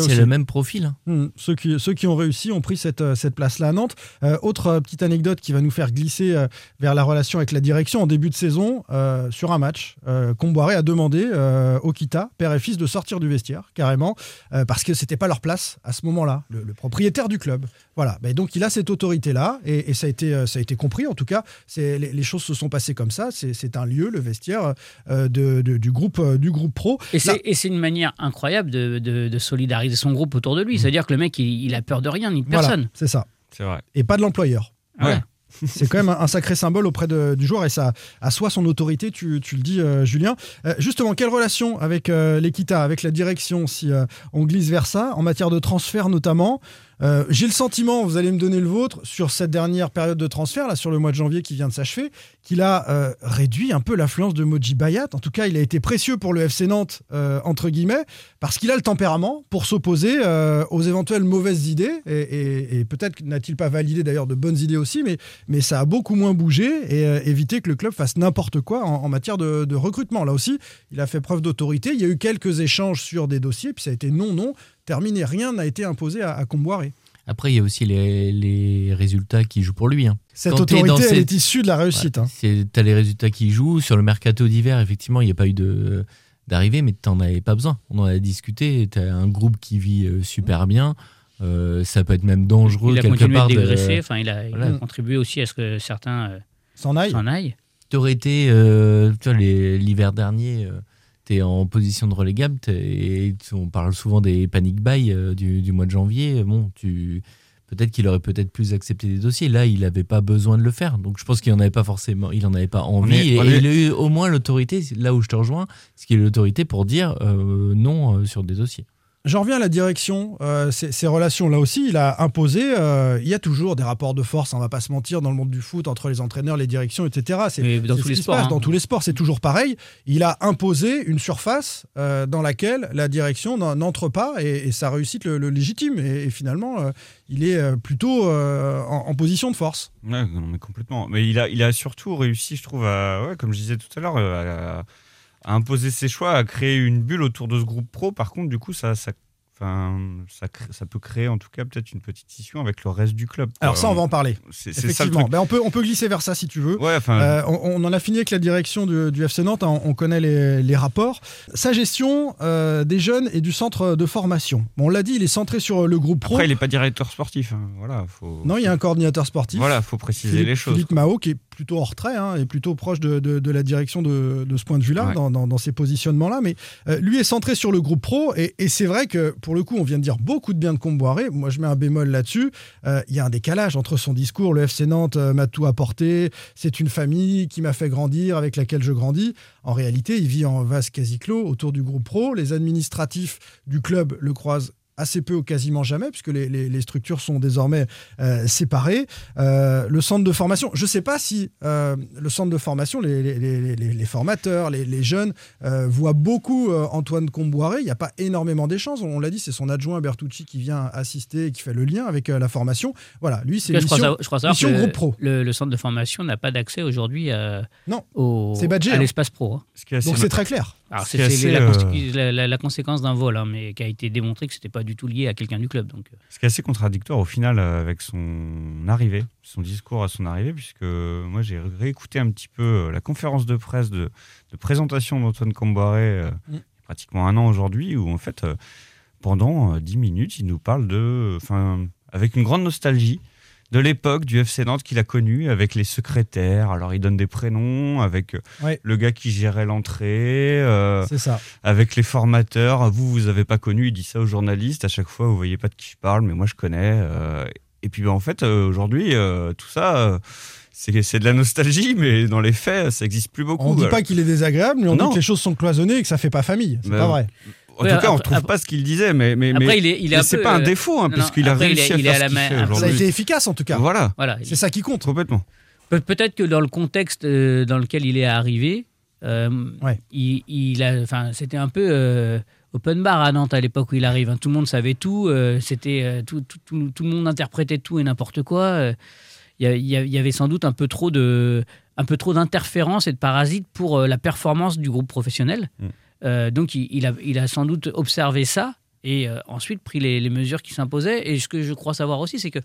c'est le, même profil. Hmm, ceux, qui, ceux qui ont réussi ont pris cette, euh, place-là à Nantes. Euh, autre euh, petite anecdote qui va nous faire glisser euh, vers la relation avec la direction en début de saison, euh, sur un match, euh, Comboiré a demandé euh, au Kita, père et fils, de sortir du vestiaire, carrément, euh, parce que c'était pas leur place à ce moment-là, le, le propriétaire du club. Voilà, Ben, donc il a cette autorité-là, et, et ça, a été, euh, ça a été compris, en tout cas, les, les choses se sont passées comme ça, c'est, un lieu, le vestiaire euh, de, de- du, groupe, euh, du groupe pro. Et c'est, une manière incroyable de, de- de solidariser son groupe autour de lui. C'est-à-dire que le mec, il, il a peur de rien ni de Voilà, personne. c'est ça. C'est vrai. et pas de l'employeur. Ouais. C'est quand même un, sacré symbole auprès du joueur et ça assoit son autorité, tu, le dis, euh, Julien. Euh, justement, quelle relation avec euh, l'Equita, avec la direction, si on glisse vers ça, en matière de transfert notamment? Euh, J'ai le sentiment, vous allez me donner le vôtre, sur cette dernière période de transfert, là, sur le mois de janvier qui vient de s'achever, qu'il a euh, réduit un peu l'influence de Moji Bayat. En tout cas, il a été précieux pour le FC Nantes, euh, entre guillemets, parce qu'il a le tempérament pour s'opposer aux éventuelles mauvaises idées. Et, peut-être n'a-t-il pas validé d'ailleurs de bonnes idées aussi, mais, ça a beaucoup moins bougé et évité que le club fasse n'importe quoi en, en matière de, de recrutement. Là aussi, il a fait preuve d'autorité. Il y a eu quelques échanges sur des dossiers, puis ça a été non, non, terminé. Rien n'a été imposé à, à Comboiré. Après, il y a aussi les, les résultats qui jouent pour lui. hein. Cette Quand autorité, elle cette- est issue de la réussite. hein. Tu as les résultats qui jouent. Sur le mercato d'hiver, effectivement, il n'y a pas eu de d'arrivée, mais tu n'en avais pas besoin. On en a discuté. Tu as un groupe qui vit euh, super bien. Euh, ça peut être même dangereux Il a quelque continué part. de de- dégraisser. Enfin, il a, il a Voilà. contribué aussi à ce que certains euh, S'en aille. s'en aillent. T'aurais été, euh, tu vois, les- l'hiver dernier, tu es en position de relégable et on parle souvent des panic buy euh, du, du mois de janvier. Bon, tu peut-être qu'il aurait peut-être plus accepté des dossiers. Là, il n'avait pas besoin de le faire. Donc, je pense qu'il n'en avait pas forcément, il en avait pas envie. est- et il a eu au moins l'autorité, là où je te rejoins, ce qui est l'autorité pour dire euh, non euh, sur des dossiers. J'en reviens à la direction, euh, ces, ces relations là aussi, il a imposé, euh, il y a toujours des rapports de force, on va pas se mentir, dans le monde du foot, entre les entraîneurs, les directions, etc. C'est Mais dans tous ce les sports, passe, hein. Dans tous les sports, c'est toujours pareil. Il a imposé une surface euh, dans laquelle la direction n'en- n'entre pas et, et sa réussite le, le légitime. Et, et finalement, euh, il est plutôt euh, en, en position de force. Ouais, non, mais complètement. Mais il a, il a surtout réussi, je trouve, à, ouais, comme je disais tout à l'heure, à, à imposer ses choix, à créer une bulle autour de ce groupe pro. Par contre, du coup, ça, ça, ça, peut créer en tout cas peut-être une petite scission avec le reste du club. Alors ça, on va en parler. C'est Effectivement. Ben, on, peut, on peut glisser vers ça si tu veux. Ouais, Euh, on, on en a fini avec la direction du, du FC Nantes, hein, on, on connaît les, les rapports. Sa gestion euh, des jeunes et du centre de formation. Bon, on l'a dit, il est centré sur le groupe pro. après, il n'est pas directeur sportif. hein. Voilà, faut, Non, il y a un coordinateur sportif. voilà, faut préciser Philippe, les choses. Philippe Mao, qui est plutôt en retrait hein, et plutôt proche de, de- de la direction de, de ce point de vue-là, Ouais. dans, dans- dans ces positionnements-là. Mais euh, lui est centré sur le groupe pro. Et, et c'est vrai que, pour le coup, on vient de dire beaucoup de bien de Comboiré. Moi, je mets un bémol là-dessus. Euh, Il y a un décalage entre son discours. Le FC Nantes euh, m'a tout apporté. C'est une famille qui m'a fait grandir, avec laquelle je grandis. En réalité, il vit en vase quasi clos autour du groupe pro. Les administratifs du club le croisent assez peu ou quasiment jamais, puisque les, les- les structures sont désormais euh, séparées. Euh, le centre de formation, je ne sais pas si euh, le centre de formation, les, les- les- les- les formateurs, les, les jeunes euh, voient beaucoup euh, Antoine Comboiré. Il n'y a pas énormément d'échanges. On l'a dit, c'est son adjoint Bertucci qui vient assister et qui fait le lien avec euh, la formation. Voilà, lui, c'est je crois, mission, je crois savoir mission que groupe pro. Le, le centre de formation n'a pas d'accès aujourd'hui à, Non, au, c'est badgé, à hein. l'espace pro. hein. Ce qui est assez Donc c'est très clair. Alors Ce c'est la, euh, conséquence- la- la- la conséquence d'un vol, hein, mais qui a été démontré que c'était pas du tout lié à quelqu'un du club. Donc euh, Ce qui est assez contradictoire au final euh, avec son arrivée, son discours à son arrivée, puisque moi j'ai réécouté un petit peu la conférence de presse de, de présentation d'Antoine Comboiré euh, Mm. il y a pratiquement un an aujourd'hui, où en fait euh, pendant euh, 10 minutes il nous parle de, enfin avec une grande nostalgie de l'époque du FC Nantes qu'il a connu avec les secrétaires. Alors il donne des prénoms avec euh, Ouais. le gars qui gérait l'entrée. euh, C'est ça. avec les formateurs. Vous, vous avez pas connu, il dit ça aux journalistes. À chaque fois, vous voyez pas de qui je parle, mais moi, je connais. euh, et puis, ben, en fait, aujourd'hui, tout ça, c'est c'est de la nostalgie, mais dans les faits, ça existe plus beaucoup. On ne dit pas qu'il est désagréable, mais on Non. dit que les choses sont cloisonnées et que ça fait pas famille. C'est Ben, pas vrai. En Ouais, tout cas, on après- trouve pas ce qu'il disait, mais, mais, Après, mais- il est- il est c'est peu, pas un euh, défaut, hein, puisqu'il a après, il réussi est- à il est faire à ce la qu'il main- fait après- Ça a été efficace en tout cas. Voilà, voilà. C'est ça qui compte. complètement. Pe- Peut-être que dans le contexte euh, dans lequel il est arrivé, il, il, a, enfin, c'était un peu open bar à Nantes à l'époque où il arrive. Hein. Tout le monde savait tout, euh, c'était euh, tout, tout, tout, le monde interprétait tout et n'importe quoi. Euh. Il y, avait sans doute un peu trop de, un peu trop d'interférences et de parasites pour la performance du groupe professionnel. Mm. donc il, a, il a sans doute observé ça et ensuite pris les, mesures qui s'imposaient. Et ce que je crois savoir aussi, c'est que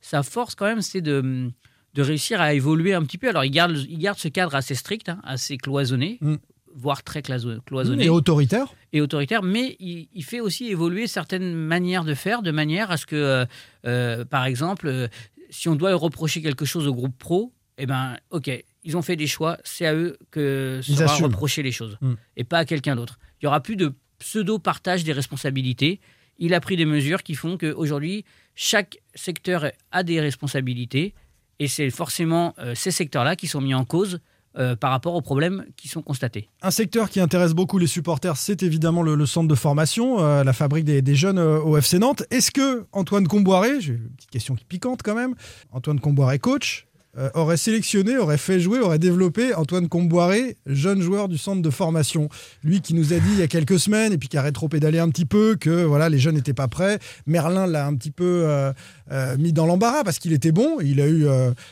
sa force quand même, c'est de de réussir à évoluer un petit peu. Alors, il garde, il garde ce cadre assez strict, hein, assez cloisonné, mm voire très cloisonné. Et autoritaire. Et autoritaire, mais il, fait aussi évoluer certaines manières de faire, de manière à ce que, euh, euh, par exemple, euh, si on doit reprocher quelque chose au groupe pro, eh ben, ok, ils ont fait des choix, c'est à eux que sera reprocher les choses, hmm. et pas à quelqu'un d'autre. Il y aura plus de pseudo-partage des responsabilités. Il a pris des mesures qui font qu'aujourd'hui, chaque secteur a des responsabilités, et c'est forcément ces secteurs-là qui sont mis en cause euh, par rapport aux problèmes qui sont constatés. Un secteur qui intéresse beaucoup les supporters, c'est évidemment le, centre de formation, euh, la fabrique des, jeunes euh, au FC Nantes. Est-ce que Antoine Comboiré, j'ai une petite question qui piquante quand même, Antoine Comboiré coach, euh, aurait sélectionné, aurait fait jouer, aurait développé Antoine Comboiré, jeune joueur du centre de formation. Lui qui nous a dit il y a quelques semaines, et puis qui a rétro-pédalé un petit peu, que voilà, les jeunes n'étaient pas prêts. Merlin l'a un petit peu euh, euh, mis dans l'embarras parce qu'il était bon. Il a eu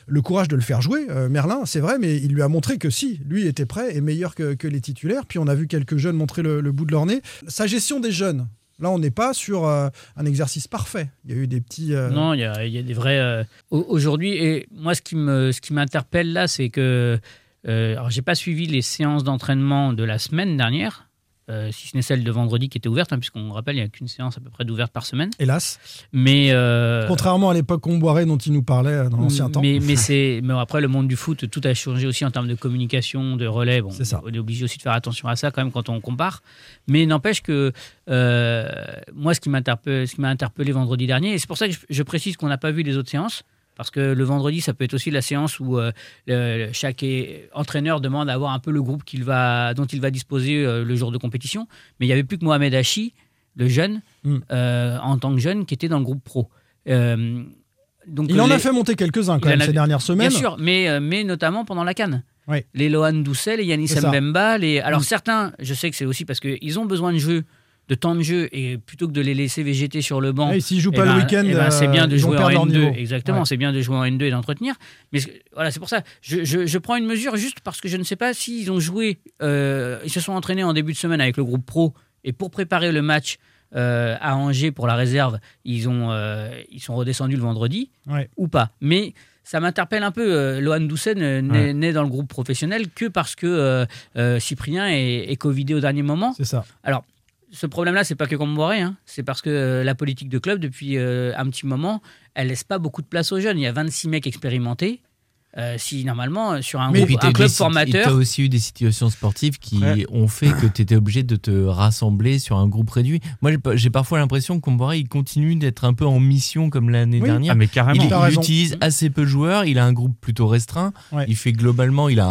le courage de le faire jouer, Merlin, c'est vrai, mais il lui a montré que si, lui était prêt et meilleur que, les titulaires. Puis on a vu quelques jeunes montrer le bout de leur nez. Sa gestion des jeunes, Là, on n'est pas sur euh, un exercice parfait. Il y a eu des petits. Euh, non, il y, a, des vrais. Euh, aujourd'hui, et moi, ce qui m'interpelle là, c'est que. alors, j'ai pas suivi les séances d'entraînement de la semaine dernière. Euh, si ce n'est celle de vendredi qui était ouverte, hein, puisqu'on rappelle, il n'y a qu'une séance à peu près d'ouverte par semaine. Hélas. Mais euh, Contrairement à l'époque Comboiré dont il nous parlait euh, dans l'ancien temps. Mais, c'est, mais après, le monde du foot, tout a changé aussi en termes de communication, de relais. Bon, ça. On est obligé aussi de faire attention à ça quand même quand on compare. Mais n'empêche que moi, ce qui, ce qui m'a interpellé vendredi dernier, et c'est pour ça que je précise qu'on n'a pas vu les autres séances, parce que le vendredi, ça peut être aussi la séance où euh, chaque entraîneur demande à avoir un peu le groupe va, dont il va disposer euh, le jour de compétition. Mais il n'y avait plus que Mohamed Hachi, le jeune, hmm. euh, en tant que jeune, qui était dans le groupe pro. donc il en a fait monter quelques-uns quand même ces dernières semaines. Bien sûr, mais, mais notamment pendant la Cannes. Les Lohan Doucet, les Yanis Mbemba. Les... Alors hmm. certains, je sais que c'est aussi parce qu'ils ont besoin de jeu de temps de jeu et plutôt que de les laisser végéter sur le banc. Et s'ils jouent eh pas le ben, week-end, eh ben, c'est bien de jouer en N2. Exactement, c'est bien de jouer en N2 et d'entretenir. Mais voilà, c'est pour ça. Je, je, prends une mesure juste parce que je ne sais pas s'ils ont joué. Euh, ils se sont entraînés en début de semaine avec le groupe pro et pour préparer le match. Euh, à Angers pour la réserve, ils, ont, euh, ils sont redescendus le vendredi ou pas. Mais ça m'interpelle un peu. Lohan Doucet n'est dans le groupe professionnel que parce que Cyprien est, est Covidé au dernier moment. C'est ça. Alors, ce problème-là, c'est pas que Comboiré, hein. c'est parce que euh, la politique de club, depuis euh, un petit moment, elle laisse pas beaucoup de place aux jeunes. Il y a 26 mecs expérimentés. Euh, si normalement euh, sur un, groupe, un club formateur. Tu as aussi eu des situations sportives qui ont fait que tu étais obligé de te rassembler sur un groupe réduit. Moi, j'ai parfois l'impression que Comboiré, il continue d'être un peu en mission comme l'année dernière. Ah, mais carrément. Il, utilise assez peu de joueurs, il a un groupe plutôt restreint. Il fait globalement, il a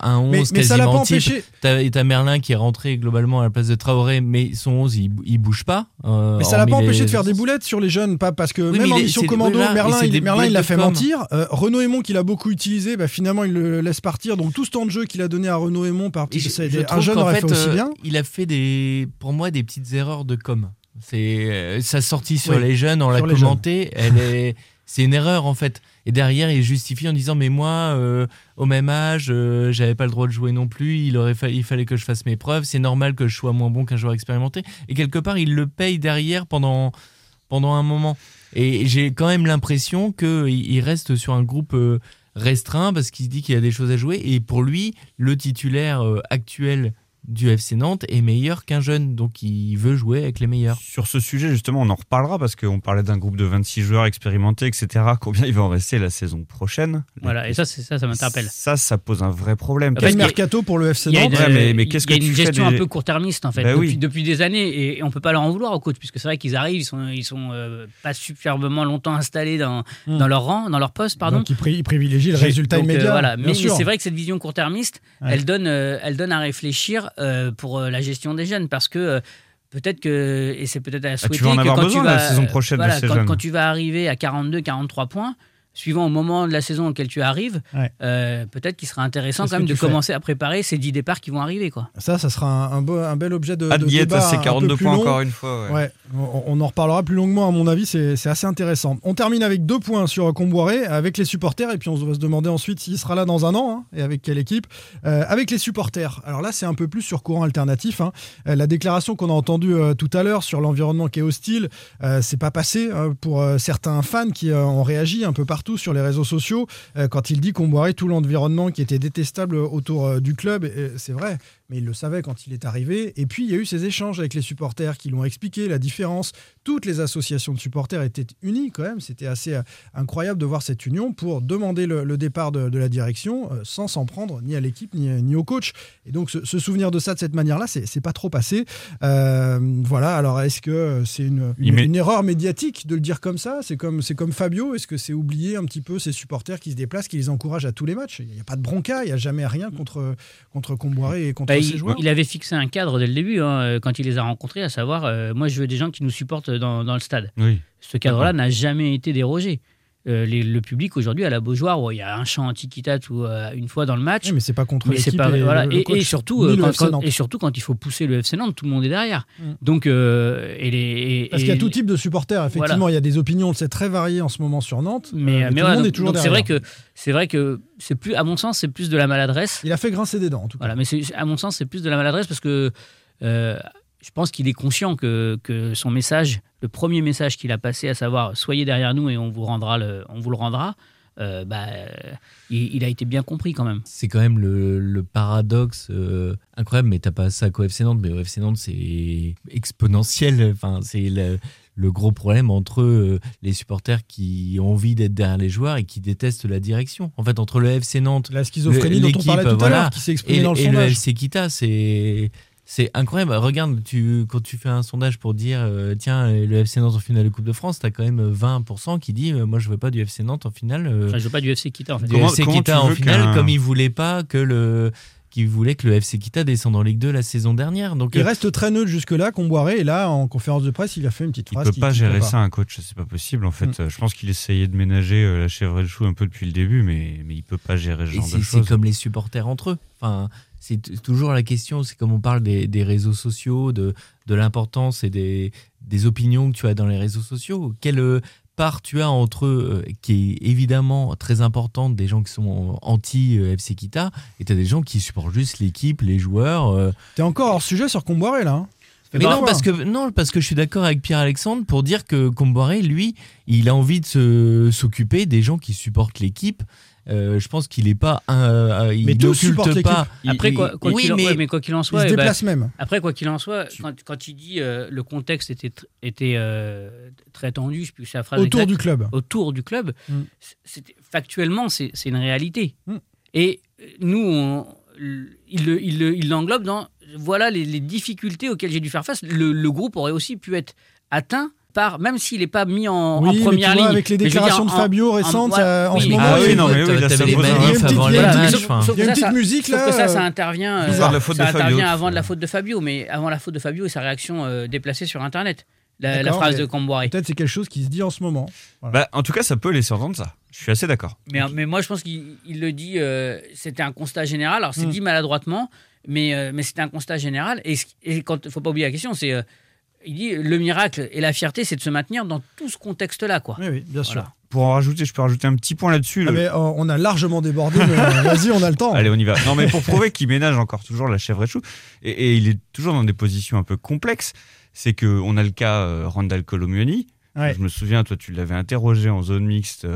un 11 mais, mais quasiment type. Et t'as Merlin qui est rentré globalement à la place de Traoré, mais son 11, il, il bouge pas. Euh, mais ça l'a pas empêché de faire des boulettes sur les jeunes, pas parce que même en mission commando, Merlin, il, Merlin, il l'a fait mentir. Renaud Aymon, qu'il a beaucoup utilisé, bah, finalement il le laisse partir. Donc tout ce temps de jeu qu'il a donné à Renaud Aymon par petit, un jeune aurait fait, aussi euh, bien. Il a fait des, pour moi des petites erreurs de com. C'est euh, sa sortie sur les jeunes, on l'a commenté, elle est, c'est une erreur en fait. Et derrière, il justifie en disant mais moi, euh, au même âge, j'avais pas le droit de jouer non plus. Il aurait il fallait que je fasse mes preuves. C'est normal que je sois moins bon qu'un joueur expérimenté. Et quelque part, il le paye derrière pendant pendant un moment. Et j'ai quand même l'impression qu'il reste sur un groupe euh, restreint parce qu'il se dit qu'il y a des choses à jouer. Et pour lui, le titulaire euh, actuel du FC Nantes est meilleur qu'un jeune, donc il veut jouer avec les meilleurs. Sur ce sujet, justement, on en reparlera parce qu'on parlait d'un groupe de 26 joueurs expérimentés, etc. Combien il va en rester la saison prochaine? Voilà, et ça, ça, ça m'interpelle. Ça, ça pose un vrai problème. Quel mercato pour le FC Nantes mais, qu'est-ce que Il y a une gestion un peu court-termiste, en fait, bah depuis, depuis, des années, et on peut pas leur en vouloir au coach, puisque c'est vrai qu'ils arrivent, ils sont, ils sont euh, pas superbement longtemps installés dans, hmm. dans leur rang, dans leur poste, pardon. Donc ils, privilégient le résultat euh, immédiat. voilà. Mais, c'est vrai que cette vision court-termiste, elle, donne, euh, elle donne à réfléchir pour la gestion des jeunes parce que euh, peut-être que, et c'est peut-être à ah, souhaiter que quand tu vas, la saison prochaine quand, tu vas arriver à 42, 43 points, suivant au moment de la saison auquel tu arrives, euh, peut-être qu'il sera intéressant quand même de commencer à préparer ces 10 départs qui vont arriver. Quoi. Ça, ça sera un, un, bel objet de, de débat. ces 42 points encore une fois. Ouais. On, en reparlera plus longuement, à mon avis, c'est assez intéressant. On termine avec deux points sur Comboiré, avec les supporters, et puis on va se demander ensuite s'il sera là dans un an, hein, et avec quelle équipe. Euh, avec les supporters, alors là, c'est un peu plus sur courant alternatif. Hein. Euh, la déclaration qu'on a entendue tout à l'heure sur l'environnement qui est hostile, c'est pas passé pour certains fans qui ont réagi un peu partout sur les réseaux sociaux euh, quand il dit qu'on boirait tout l'environnement qui était détestable autour euh, du club. C'est vrai, mais il le savait quand il est arrivé. Et puis, il y a eu ces échanges avec les supporters qui l'ont expliqué, la différence. Toutes les associations de supporters étaient unies quand même. C'était assez euh, incroyable de voir cette union pour demander le, départ de, la direction sans s'en prendre ni à l'équipe ni, ni, au coach. Et donc, se, souvenir de ça de cette manière-là, c'est pas trop passé. voilà, alors est-ce que c'est une, une, erreur médiatique de le dire comme ça? C'est comme, comme Fabio? Est-ce que c'est oublier un petit peu ces supporters qui se déplacent, qui les encouragent à tous les matchs? Il n'y a pas de bronca, il n'y a jamais rien contre, contre Comboiré et contre bah. Il avait fixé un cadre dès le début, hein, euh, quand il les a rencontrés, à savoir, euh, moi je veux des gens qui nous supportent dans, dans le stade. Oui. Ce cadre-là n'a jamais été dérogé. Euh, le public aujourd'hui à la Beaujoire où il y a un chant antiquitat ou une fois dans le match. mais c'est pas contre l'équipe et, voilà. et, surtout quand, et surtout quand il faut pousser le FC Nantes, tout le monde est derrière. Mm. Donc et les, parce qu'il y a tout type de supporters. Effectivement, il y a des opinions, c'est très varié en ce moment sur Nantes. Mais, mais tout le monde est toujours C'est vrai que c'est vrai que c'est plus, à mon sens, c'est plus de la maladresse. Il a fait grincer des dents en tout cas. Voilà, mais à mon sens, c'est plus de la maladresse parce que je pense qu'il est conscient que, que, son message, le premier message qu'il a passé, à savoir soyez derrière nous et on vous, rendra le, on vous le rendra, euh, bah, il, a été bien compris quand même. C'est quand même le, paradoxe euh, incroyable, mais t'as pas ça qu'au FC Nantes, mais au FC Nantes c'est exponentiel. Enfin, c'est le, gros problème entre euh, les supporters qui ont envie d'être derrière les joueurs et qui détestent la direction. En fait, entre le FC Nantes, la schizophrénie dont on parlait tout à l'heure, qui s'est exprimée dans le et le FC Kita, c'est c'est incroyable. Regarde, tu, quand tu fais un sondage pour dire euh, tiens, le FC Nantes en finale de Coupe de France, tu as quand même 20% qui dit moi je veux pas du FC Nantes en finale. Euh, enfin, je veux pas du FC Kita en fait. Du FC Kita en finale, comme il voulait pas que le qui voulait que le FC Kita descende en Ligue 2 la saison dernière. Donc il euh, reste très neutre jusque-là, Comboiré, et là, en conférence de presse, il a fait une petite phrase. Il peut pas gérer ça, un coach, c'est pas possible. En fait, mm. je pense qu'il essayait de ménager la chèvre et le chou un peu depuis le début, mais, mais il peut pas gérer ce genre de choses. C'est comme les supporters entre eux. Enfin, c'est toujours la question, c'est comme on parle des, réseaux sociaux, de, de l'importance et des, des, opinions que tu as dans les réseaux sociaux. Quelle euh, part tu as entre euh, qui est évidemment très importante, des gens qui sont anti-FC euh, Kita, et tu as des gens qui supportent juste l'équipe, les joueurs. Tu es encore hors sujet sur Comboiré là hein mais non parce, que, non, parce que je suis d'accord avec Pierre-Alexandre pour dire que Comboiré, lui, il a envie de s'occuper des gens qui supportent l'équipe euh, je pense qu'il n'est pas un, il mais n'occulte pas. Après quoi, qu'il en, mais quoi qu'il en soit, il se déplace même. Après quoi qu'il en soit, quand, il dit euh, le contexte était était euh, très tendu, je sais plus phrase autour du club. Autour du club, mm. factuellement c'est une réalité. Mm. Et nous, il l'englobe dans voilà les, difficultés auxquelles j'ai dû faire face. le groupe aurait aussi pu être atteint même s'il n'est pas mis en, première ligne. Avec les déclarations de Fabio récentes, en, ce moment, ah oui, non, mais oui, les manifs avant les matchs. Il y a une petite musique là. Sauf que ça, ça intervient, euh, ça intervient avant de la faute de Fabio, mais avant la faute de Fabio et sa réaction euh, déplacée sur Internet. La, phrase de Camboire. Peut-être c'est quelque chose qui se dit en ce moment. Bah, en tout cas, ça peut laisser entendre ça. Je suis assez d'accord. Mais, mais moi, je pense qu'il le dit. Euh, c'était un constat général. Alors, c'est hmm. dit maladroitement, mais, mais c'était un constat général. Et il ne faut pas oublier la question, c'est il dit le miracle et la fierté, c'est de se maintenir dans tout ce contexte-là. Quoi. Oui, oui, bien sûr. Pour en rajouter, je peux rajouter un petit point là-dessus. Ah, mais, euh, on a largement débordé, mais euh, vas-y, on a le temps. Allez, on y va. Non, mais pour prouver qu'il ménage encore toujours la chèvre et chou, et, il est toujours dans des positions un peu complexes, c'est qu'on a le cas euh, Randall Colomioni. Je me souviens, toi, tu l'avais interrogé en zone mixte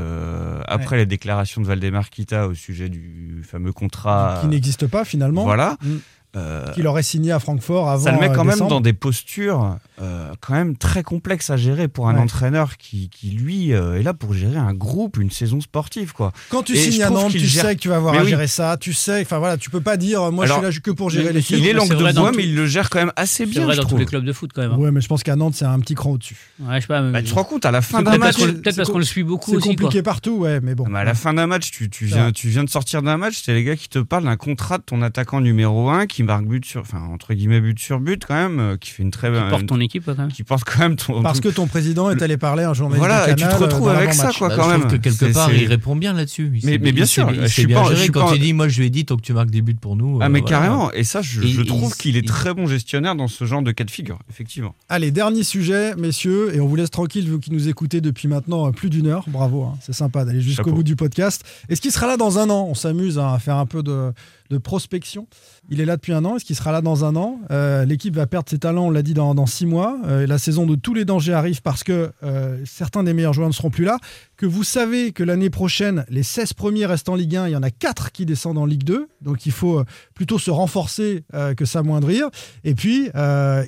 après la déclaration de Valdemar Kita au sujet du fameux contrat. Qui n'existe pas finalement. Voilà. Mm. Euh, qu'il aurait signé à Francfort avant. Ça le met quand euh, même dans des postures euh, quand même très complexes à gérer pour un entraîneur qui, qui lui est là pour gérer un groupe, une saison sportive quoi. Quand tu signes à Nantes, tu sais que tu vas avoir à gérer ça, tu sais, enfin voilà, tu peux pas dire moi je suis là que pour gérer l'équipe. Il est langue de bois, mais il le gère quand même assez bien. C'est vrai dans tous les clubs de foot quand même. Hein. Ouais, mais je pense qu'à Nantes c'est un petit cran au-dessus. Ouais, je sais pas. Bah, tu te rends compte à la fin d'un match, peut-être parce qu'on le suit beaucoup C'est compliqué partout, ouais, mais bon. À la fin d'un match, tu viens de sortir d'un match, c'est les gars qui te parlent d'un contrat de ton attaquant numéro 1 qui marque but sur, enfin entre guillemets but sur but quand même, euh, qui fait une très qui porte ton équipe quand même. qui porte quand même ton. Parce que ton président est allé parler à un journaliste Voilà, de et tu te retrouves euh, dans avec ça, quoi, Bah, quand je même. trouve que quelque part, il répond bien là-dessus. Mais- bien sûr, je il suis bien pas- je suis quand pas- il dit, moi, je lui ai dit, tant que tu marques des buts pour nous. Ah euh, mais voilà. carrément, et ça je, Et- je et trouve il- qu'il est très bon gestionnaire dans ce genre de cas de figure, effectivement. Allez, dernier sujet, messieurs, et on vous laisse tranquille vu qu'ils nous écoutez depuis maintenant plus d'une heure. Bravo, hein, c'est sympa d'aller jusqu'au bout du podcast. Est-ce qu'il sera là dans un an? On s'amuse hein, à faire un peu de, de prospection. Il est là depuis un an. Est-ce qu'il sera là dans un an? Euh, L'équipe va perdre ses talents, on l'a dit, dans, six mois. Euh, la saison de tous les dangers arrive parce que euh, certains des meilleurs joueurs ne seront plus là. Que vous savez que l'année prochaine, les 16 premiers restent en Ligue 1. Il y en a 4 qui descendent en Ligue 2. Donc il faut plutôt se renforcer que s'amoindrir. Et puis,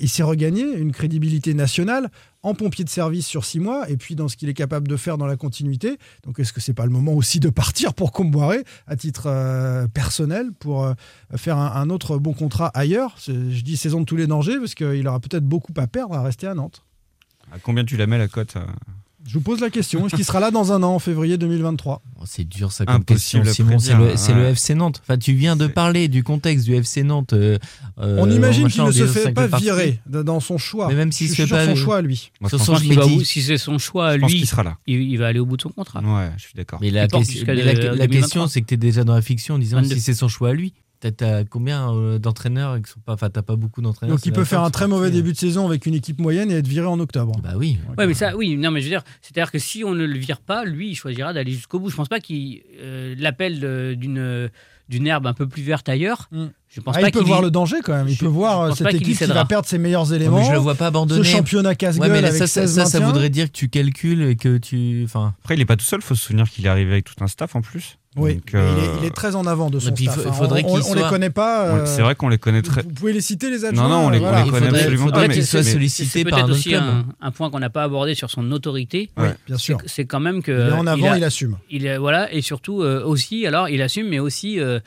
il s'est regagné une crédibilité nationale en pompier de service sur six mois et puis dans ce qu'il est capable de faire dans la continuité. Donc est-ce que c'est pas le moment aussi de partir pour Comboiré à titre euh, personnel pour euh, faire un, un autre bon contrat ailleurs? Je dis saison de tous les dangers parce qu'il aura peut-être beaucoup à perdre à rester à Nantes. À combien tu la mets la cote euh? Je vous pose la question. Est-ce qu'il sera là dans un an, en février 2023 Oh, C'est dur ça comme Impossible question, Simon. C'est le, c'est le ouais. FC Nantes. Enfin, tu viens de parler du contexte du FC Nantes. euh, On euh, imagine machin, qu'il ne se fait pas virer dans son choix. Mais même fait sur pas son choix à lui. Moi, son va si c'est son choix à lui, qu'il sera là. il, il va aller au bout de son contrat. Ouais, je suis d'accord. Mais la, Il question- jusqu'à mais la- de- la 2023. question, c'est que tu es déjà dans la fiction en disant 22. si c'est son choix à lui. T'as- combien euh, d'entraîneurs qui sont pas. Enfin, t'as pas beaucoup d'entraîneurs. Donc il peut faire un très mauvais début de saison avec une équipe moyenne et être viré en octobre. Bah oui. Ouais, mais ça, oui, non, mais je veux dire, c'est-à-dire que si on ne le vire pas, lui, il choisira d'aller jusqu'au bout. Je pense pas qu'il euh, l'appel de- d'une d'une herbe un peu plus verte ailleurs. Mm. Je pense Ah, pas il peut voir y- le danger quand même. Il Je- peut voir euh, cette équipe qui va perdre ses meilleurs Ouais, éléments. mais je le vois pas abandonner. Ce championnat casse-gueule Ouais, mais là, avec ça, ça, 16 ça, ça maintiens. voudrait dire que tu calcules et que tu. Enfin. Après, il est pas tout seul, faut se souvenir qu'il est arrivé avec tout un staff en plus. Oui, Donc, mais il, est, euh, il est très en avant de son il staff. hein. faudrait on, on les connaît pas. ouais, euh, C'est vrai qu'on les connaît très. Vous pouvez les citer les adjoints Non, non, on les, voilà. on les connaît faudrait- absolument faudrait pas. mais- qu'il soit sollicité C'est par un peut-être autre aussi club. un, un point qu'on n'a pas abordé sur son autorité. Oui, bien sûr. C'est- C'est quand même que. Il est en avant, a- il assume. il voilà, et surtout euh, aussi, alors il assume, mais aussi euh, euh,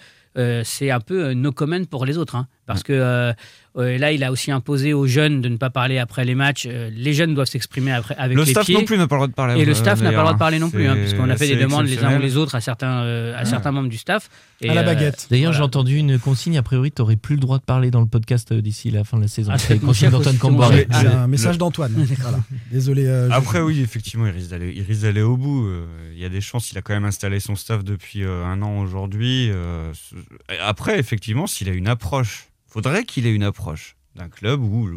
c'est un peu euh, no comment pour les autres. hein. parce que euh, là, il a aussi imposé aux jeunes de ne pas parler après les matchs. Euh, les jeunes doivent s'exprimer après avec Le les staff pieds. non plus n'a pas le droit de parler. Et le euh, staff n'a pas le droit de parler non plus, hein, puisqu'on a fait des demandes les uns ou les autres à certains, euh, à certains membres du staff. Et, À la euh, baguette. D'ailleurs, Voilà. j'ai entendu une consigne. A priori, tu n'aurais plus le droit de parler dans le podcast euh, d'ici la fin de la saison. Ah, c'est consigne d'Antoine. C'est Le- un message d'Antoine. Voilà. Désolé. euh, Après, oui, effectivement, il risque d'aller, il risque d'aller au bout. Il y a des chances. Il a quand même installé son staff depuis un an aujourd'hui. Après, effectivement, s'il a une approche, faudrait qu'il ait une approche d'un club où,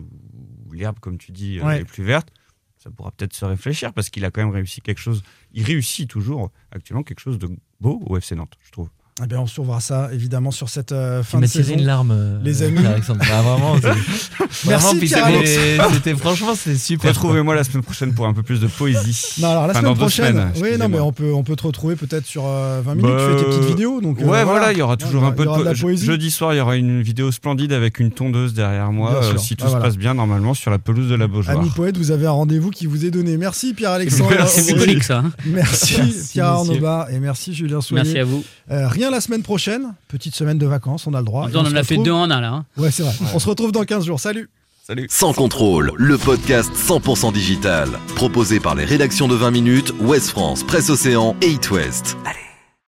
où l'herbe, comme tu dis, euh, Ouais. est plus verte. Ça pourra peut-être se réfléchir parce qu'il a quand même réussi quelque chose. Il réussit toujours actuellement quelque chose de beau au FC Nantes, je trouve. Eh bien, on suivra ça évidemment sur cette euh, Tu fin de saison. une larme, euh, Les amis. Alexandre. Ah, vraiment, Merci, c'était- franchement, c'est super. Retrouvez-moi la semaine prochaine pour un peu plus de poésie. Non, alors la Enfin, semaine prochaine, semaines, oui, non, mais on peut, on peut te retrouver peut-être sur euh, 20 minutes. Bah, tu fais tes petites vidéos. Donc, euh, ouais, voilà, il y aura toujours un peu de, poésie. Jeudi soir, il y aura une vidéo splendide avec une tondeuse derrière moi, euh, si tout Ah, se voilà. passe bien normalement sur la pelouse de la Beaujoire. Ami poète, vous avez un rendez-vous qui vous est donné. Merci Pierre-Alexandre. Merci. C'est bucolique ça. hein. Merci, Pierre. Arnaud et merci Julien Soigné. Merci à vous. Euh, la semaine prochaine, petite semaine de vacances, on a le droit. On en a fait deux en un là. hein. Ouais, c'est vrai. On se retrouve dans 15 jours. Salut. Salut. Sans contrôle, le podcast 100% digital. Proposé par les rédactions de 20 minutes, Ouest France, Presse Océan et It West. Allez.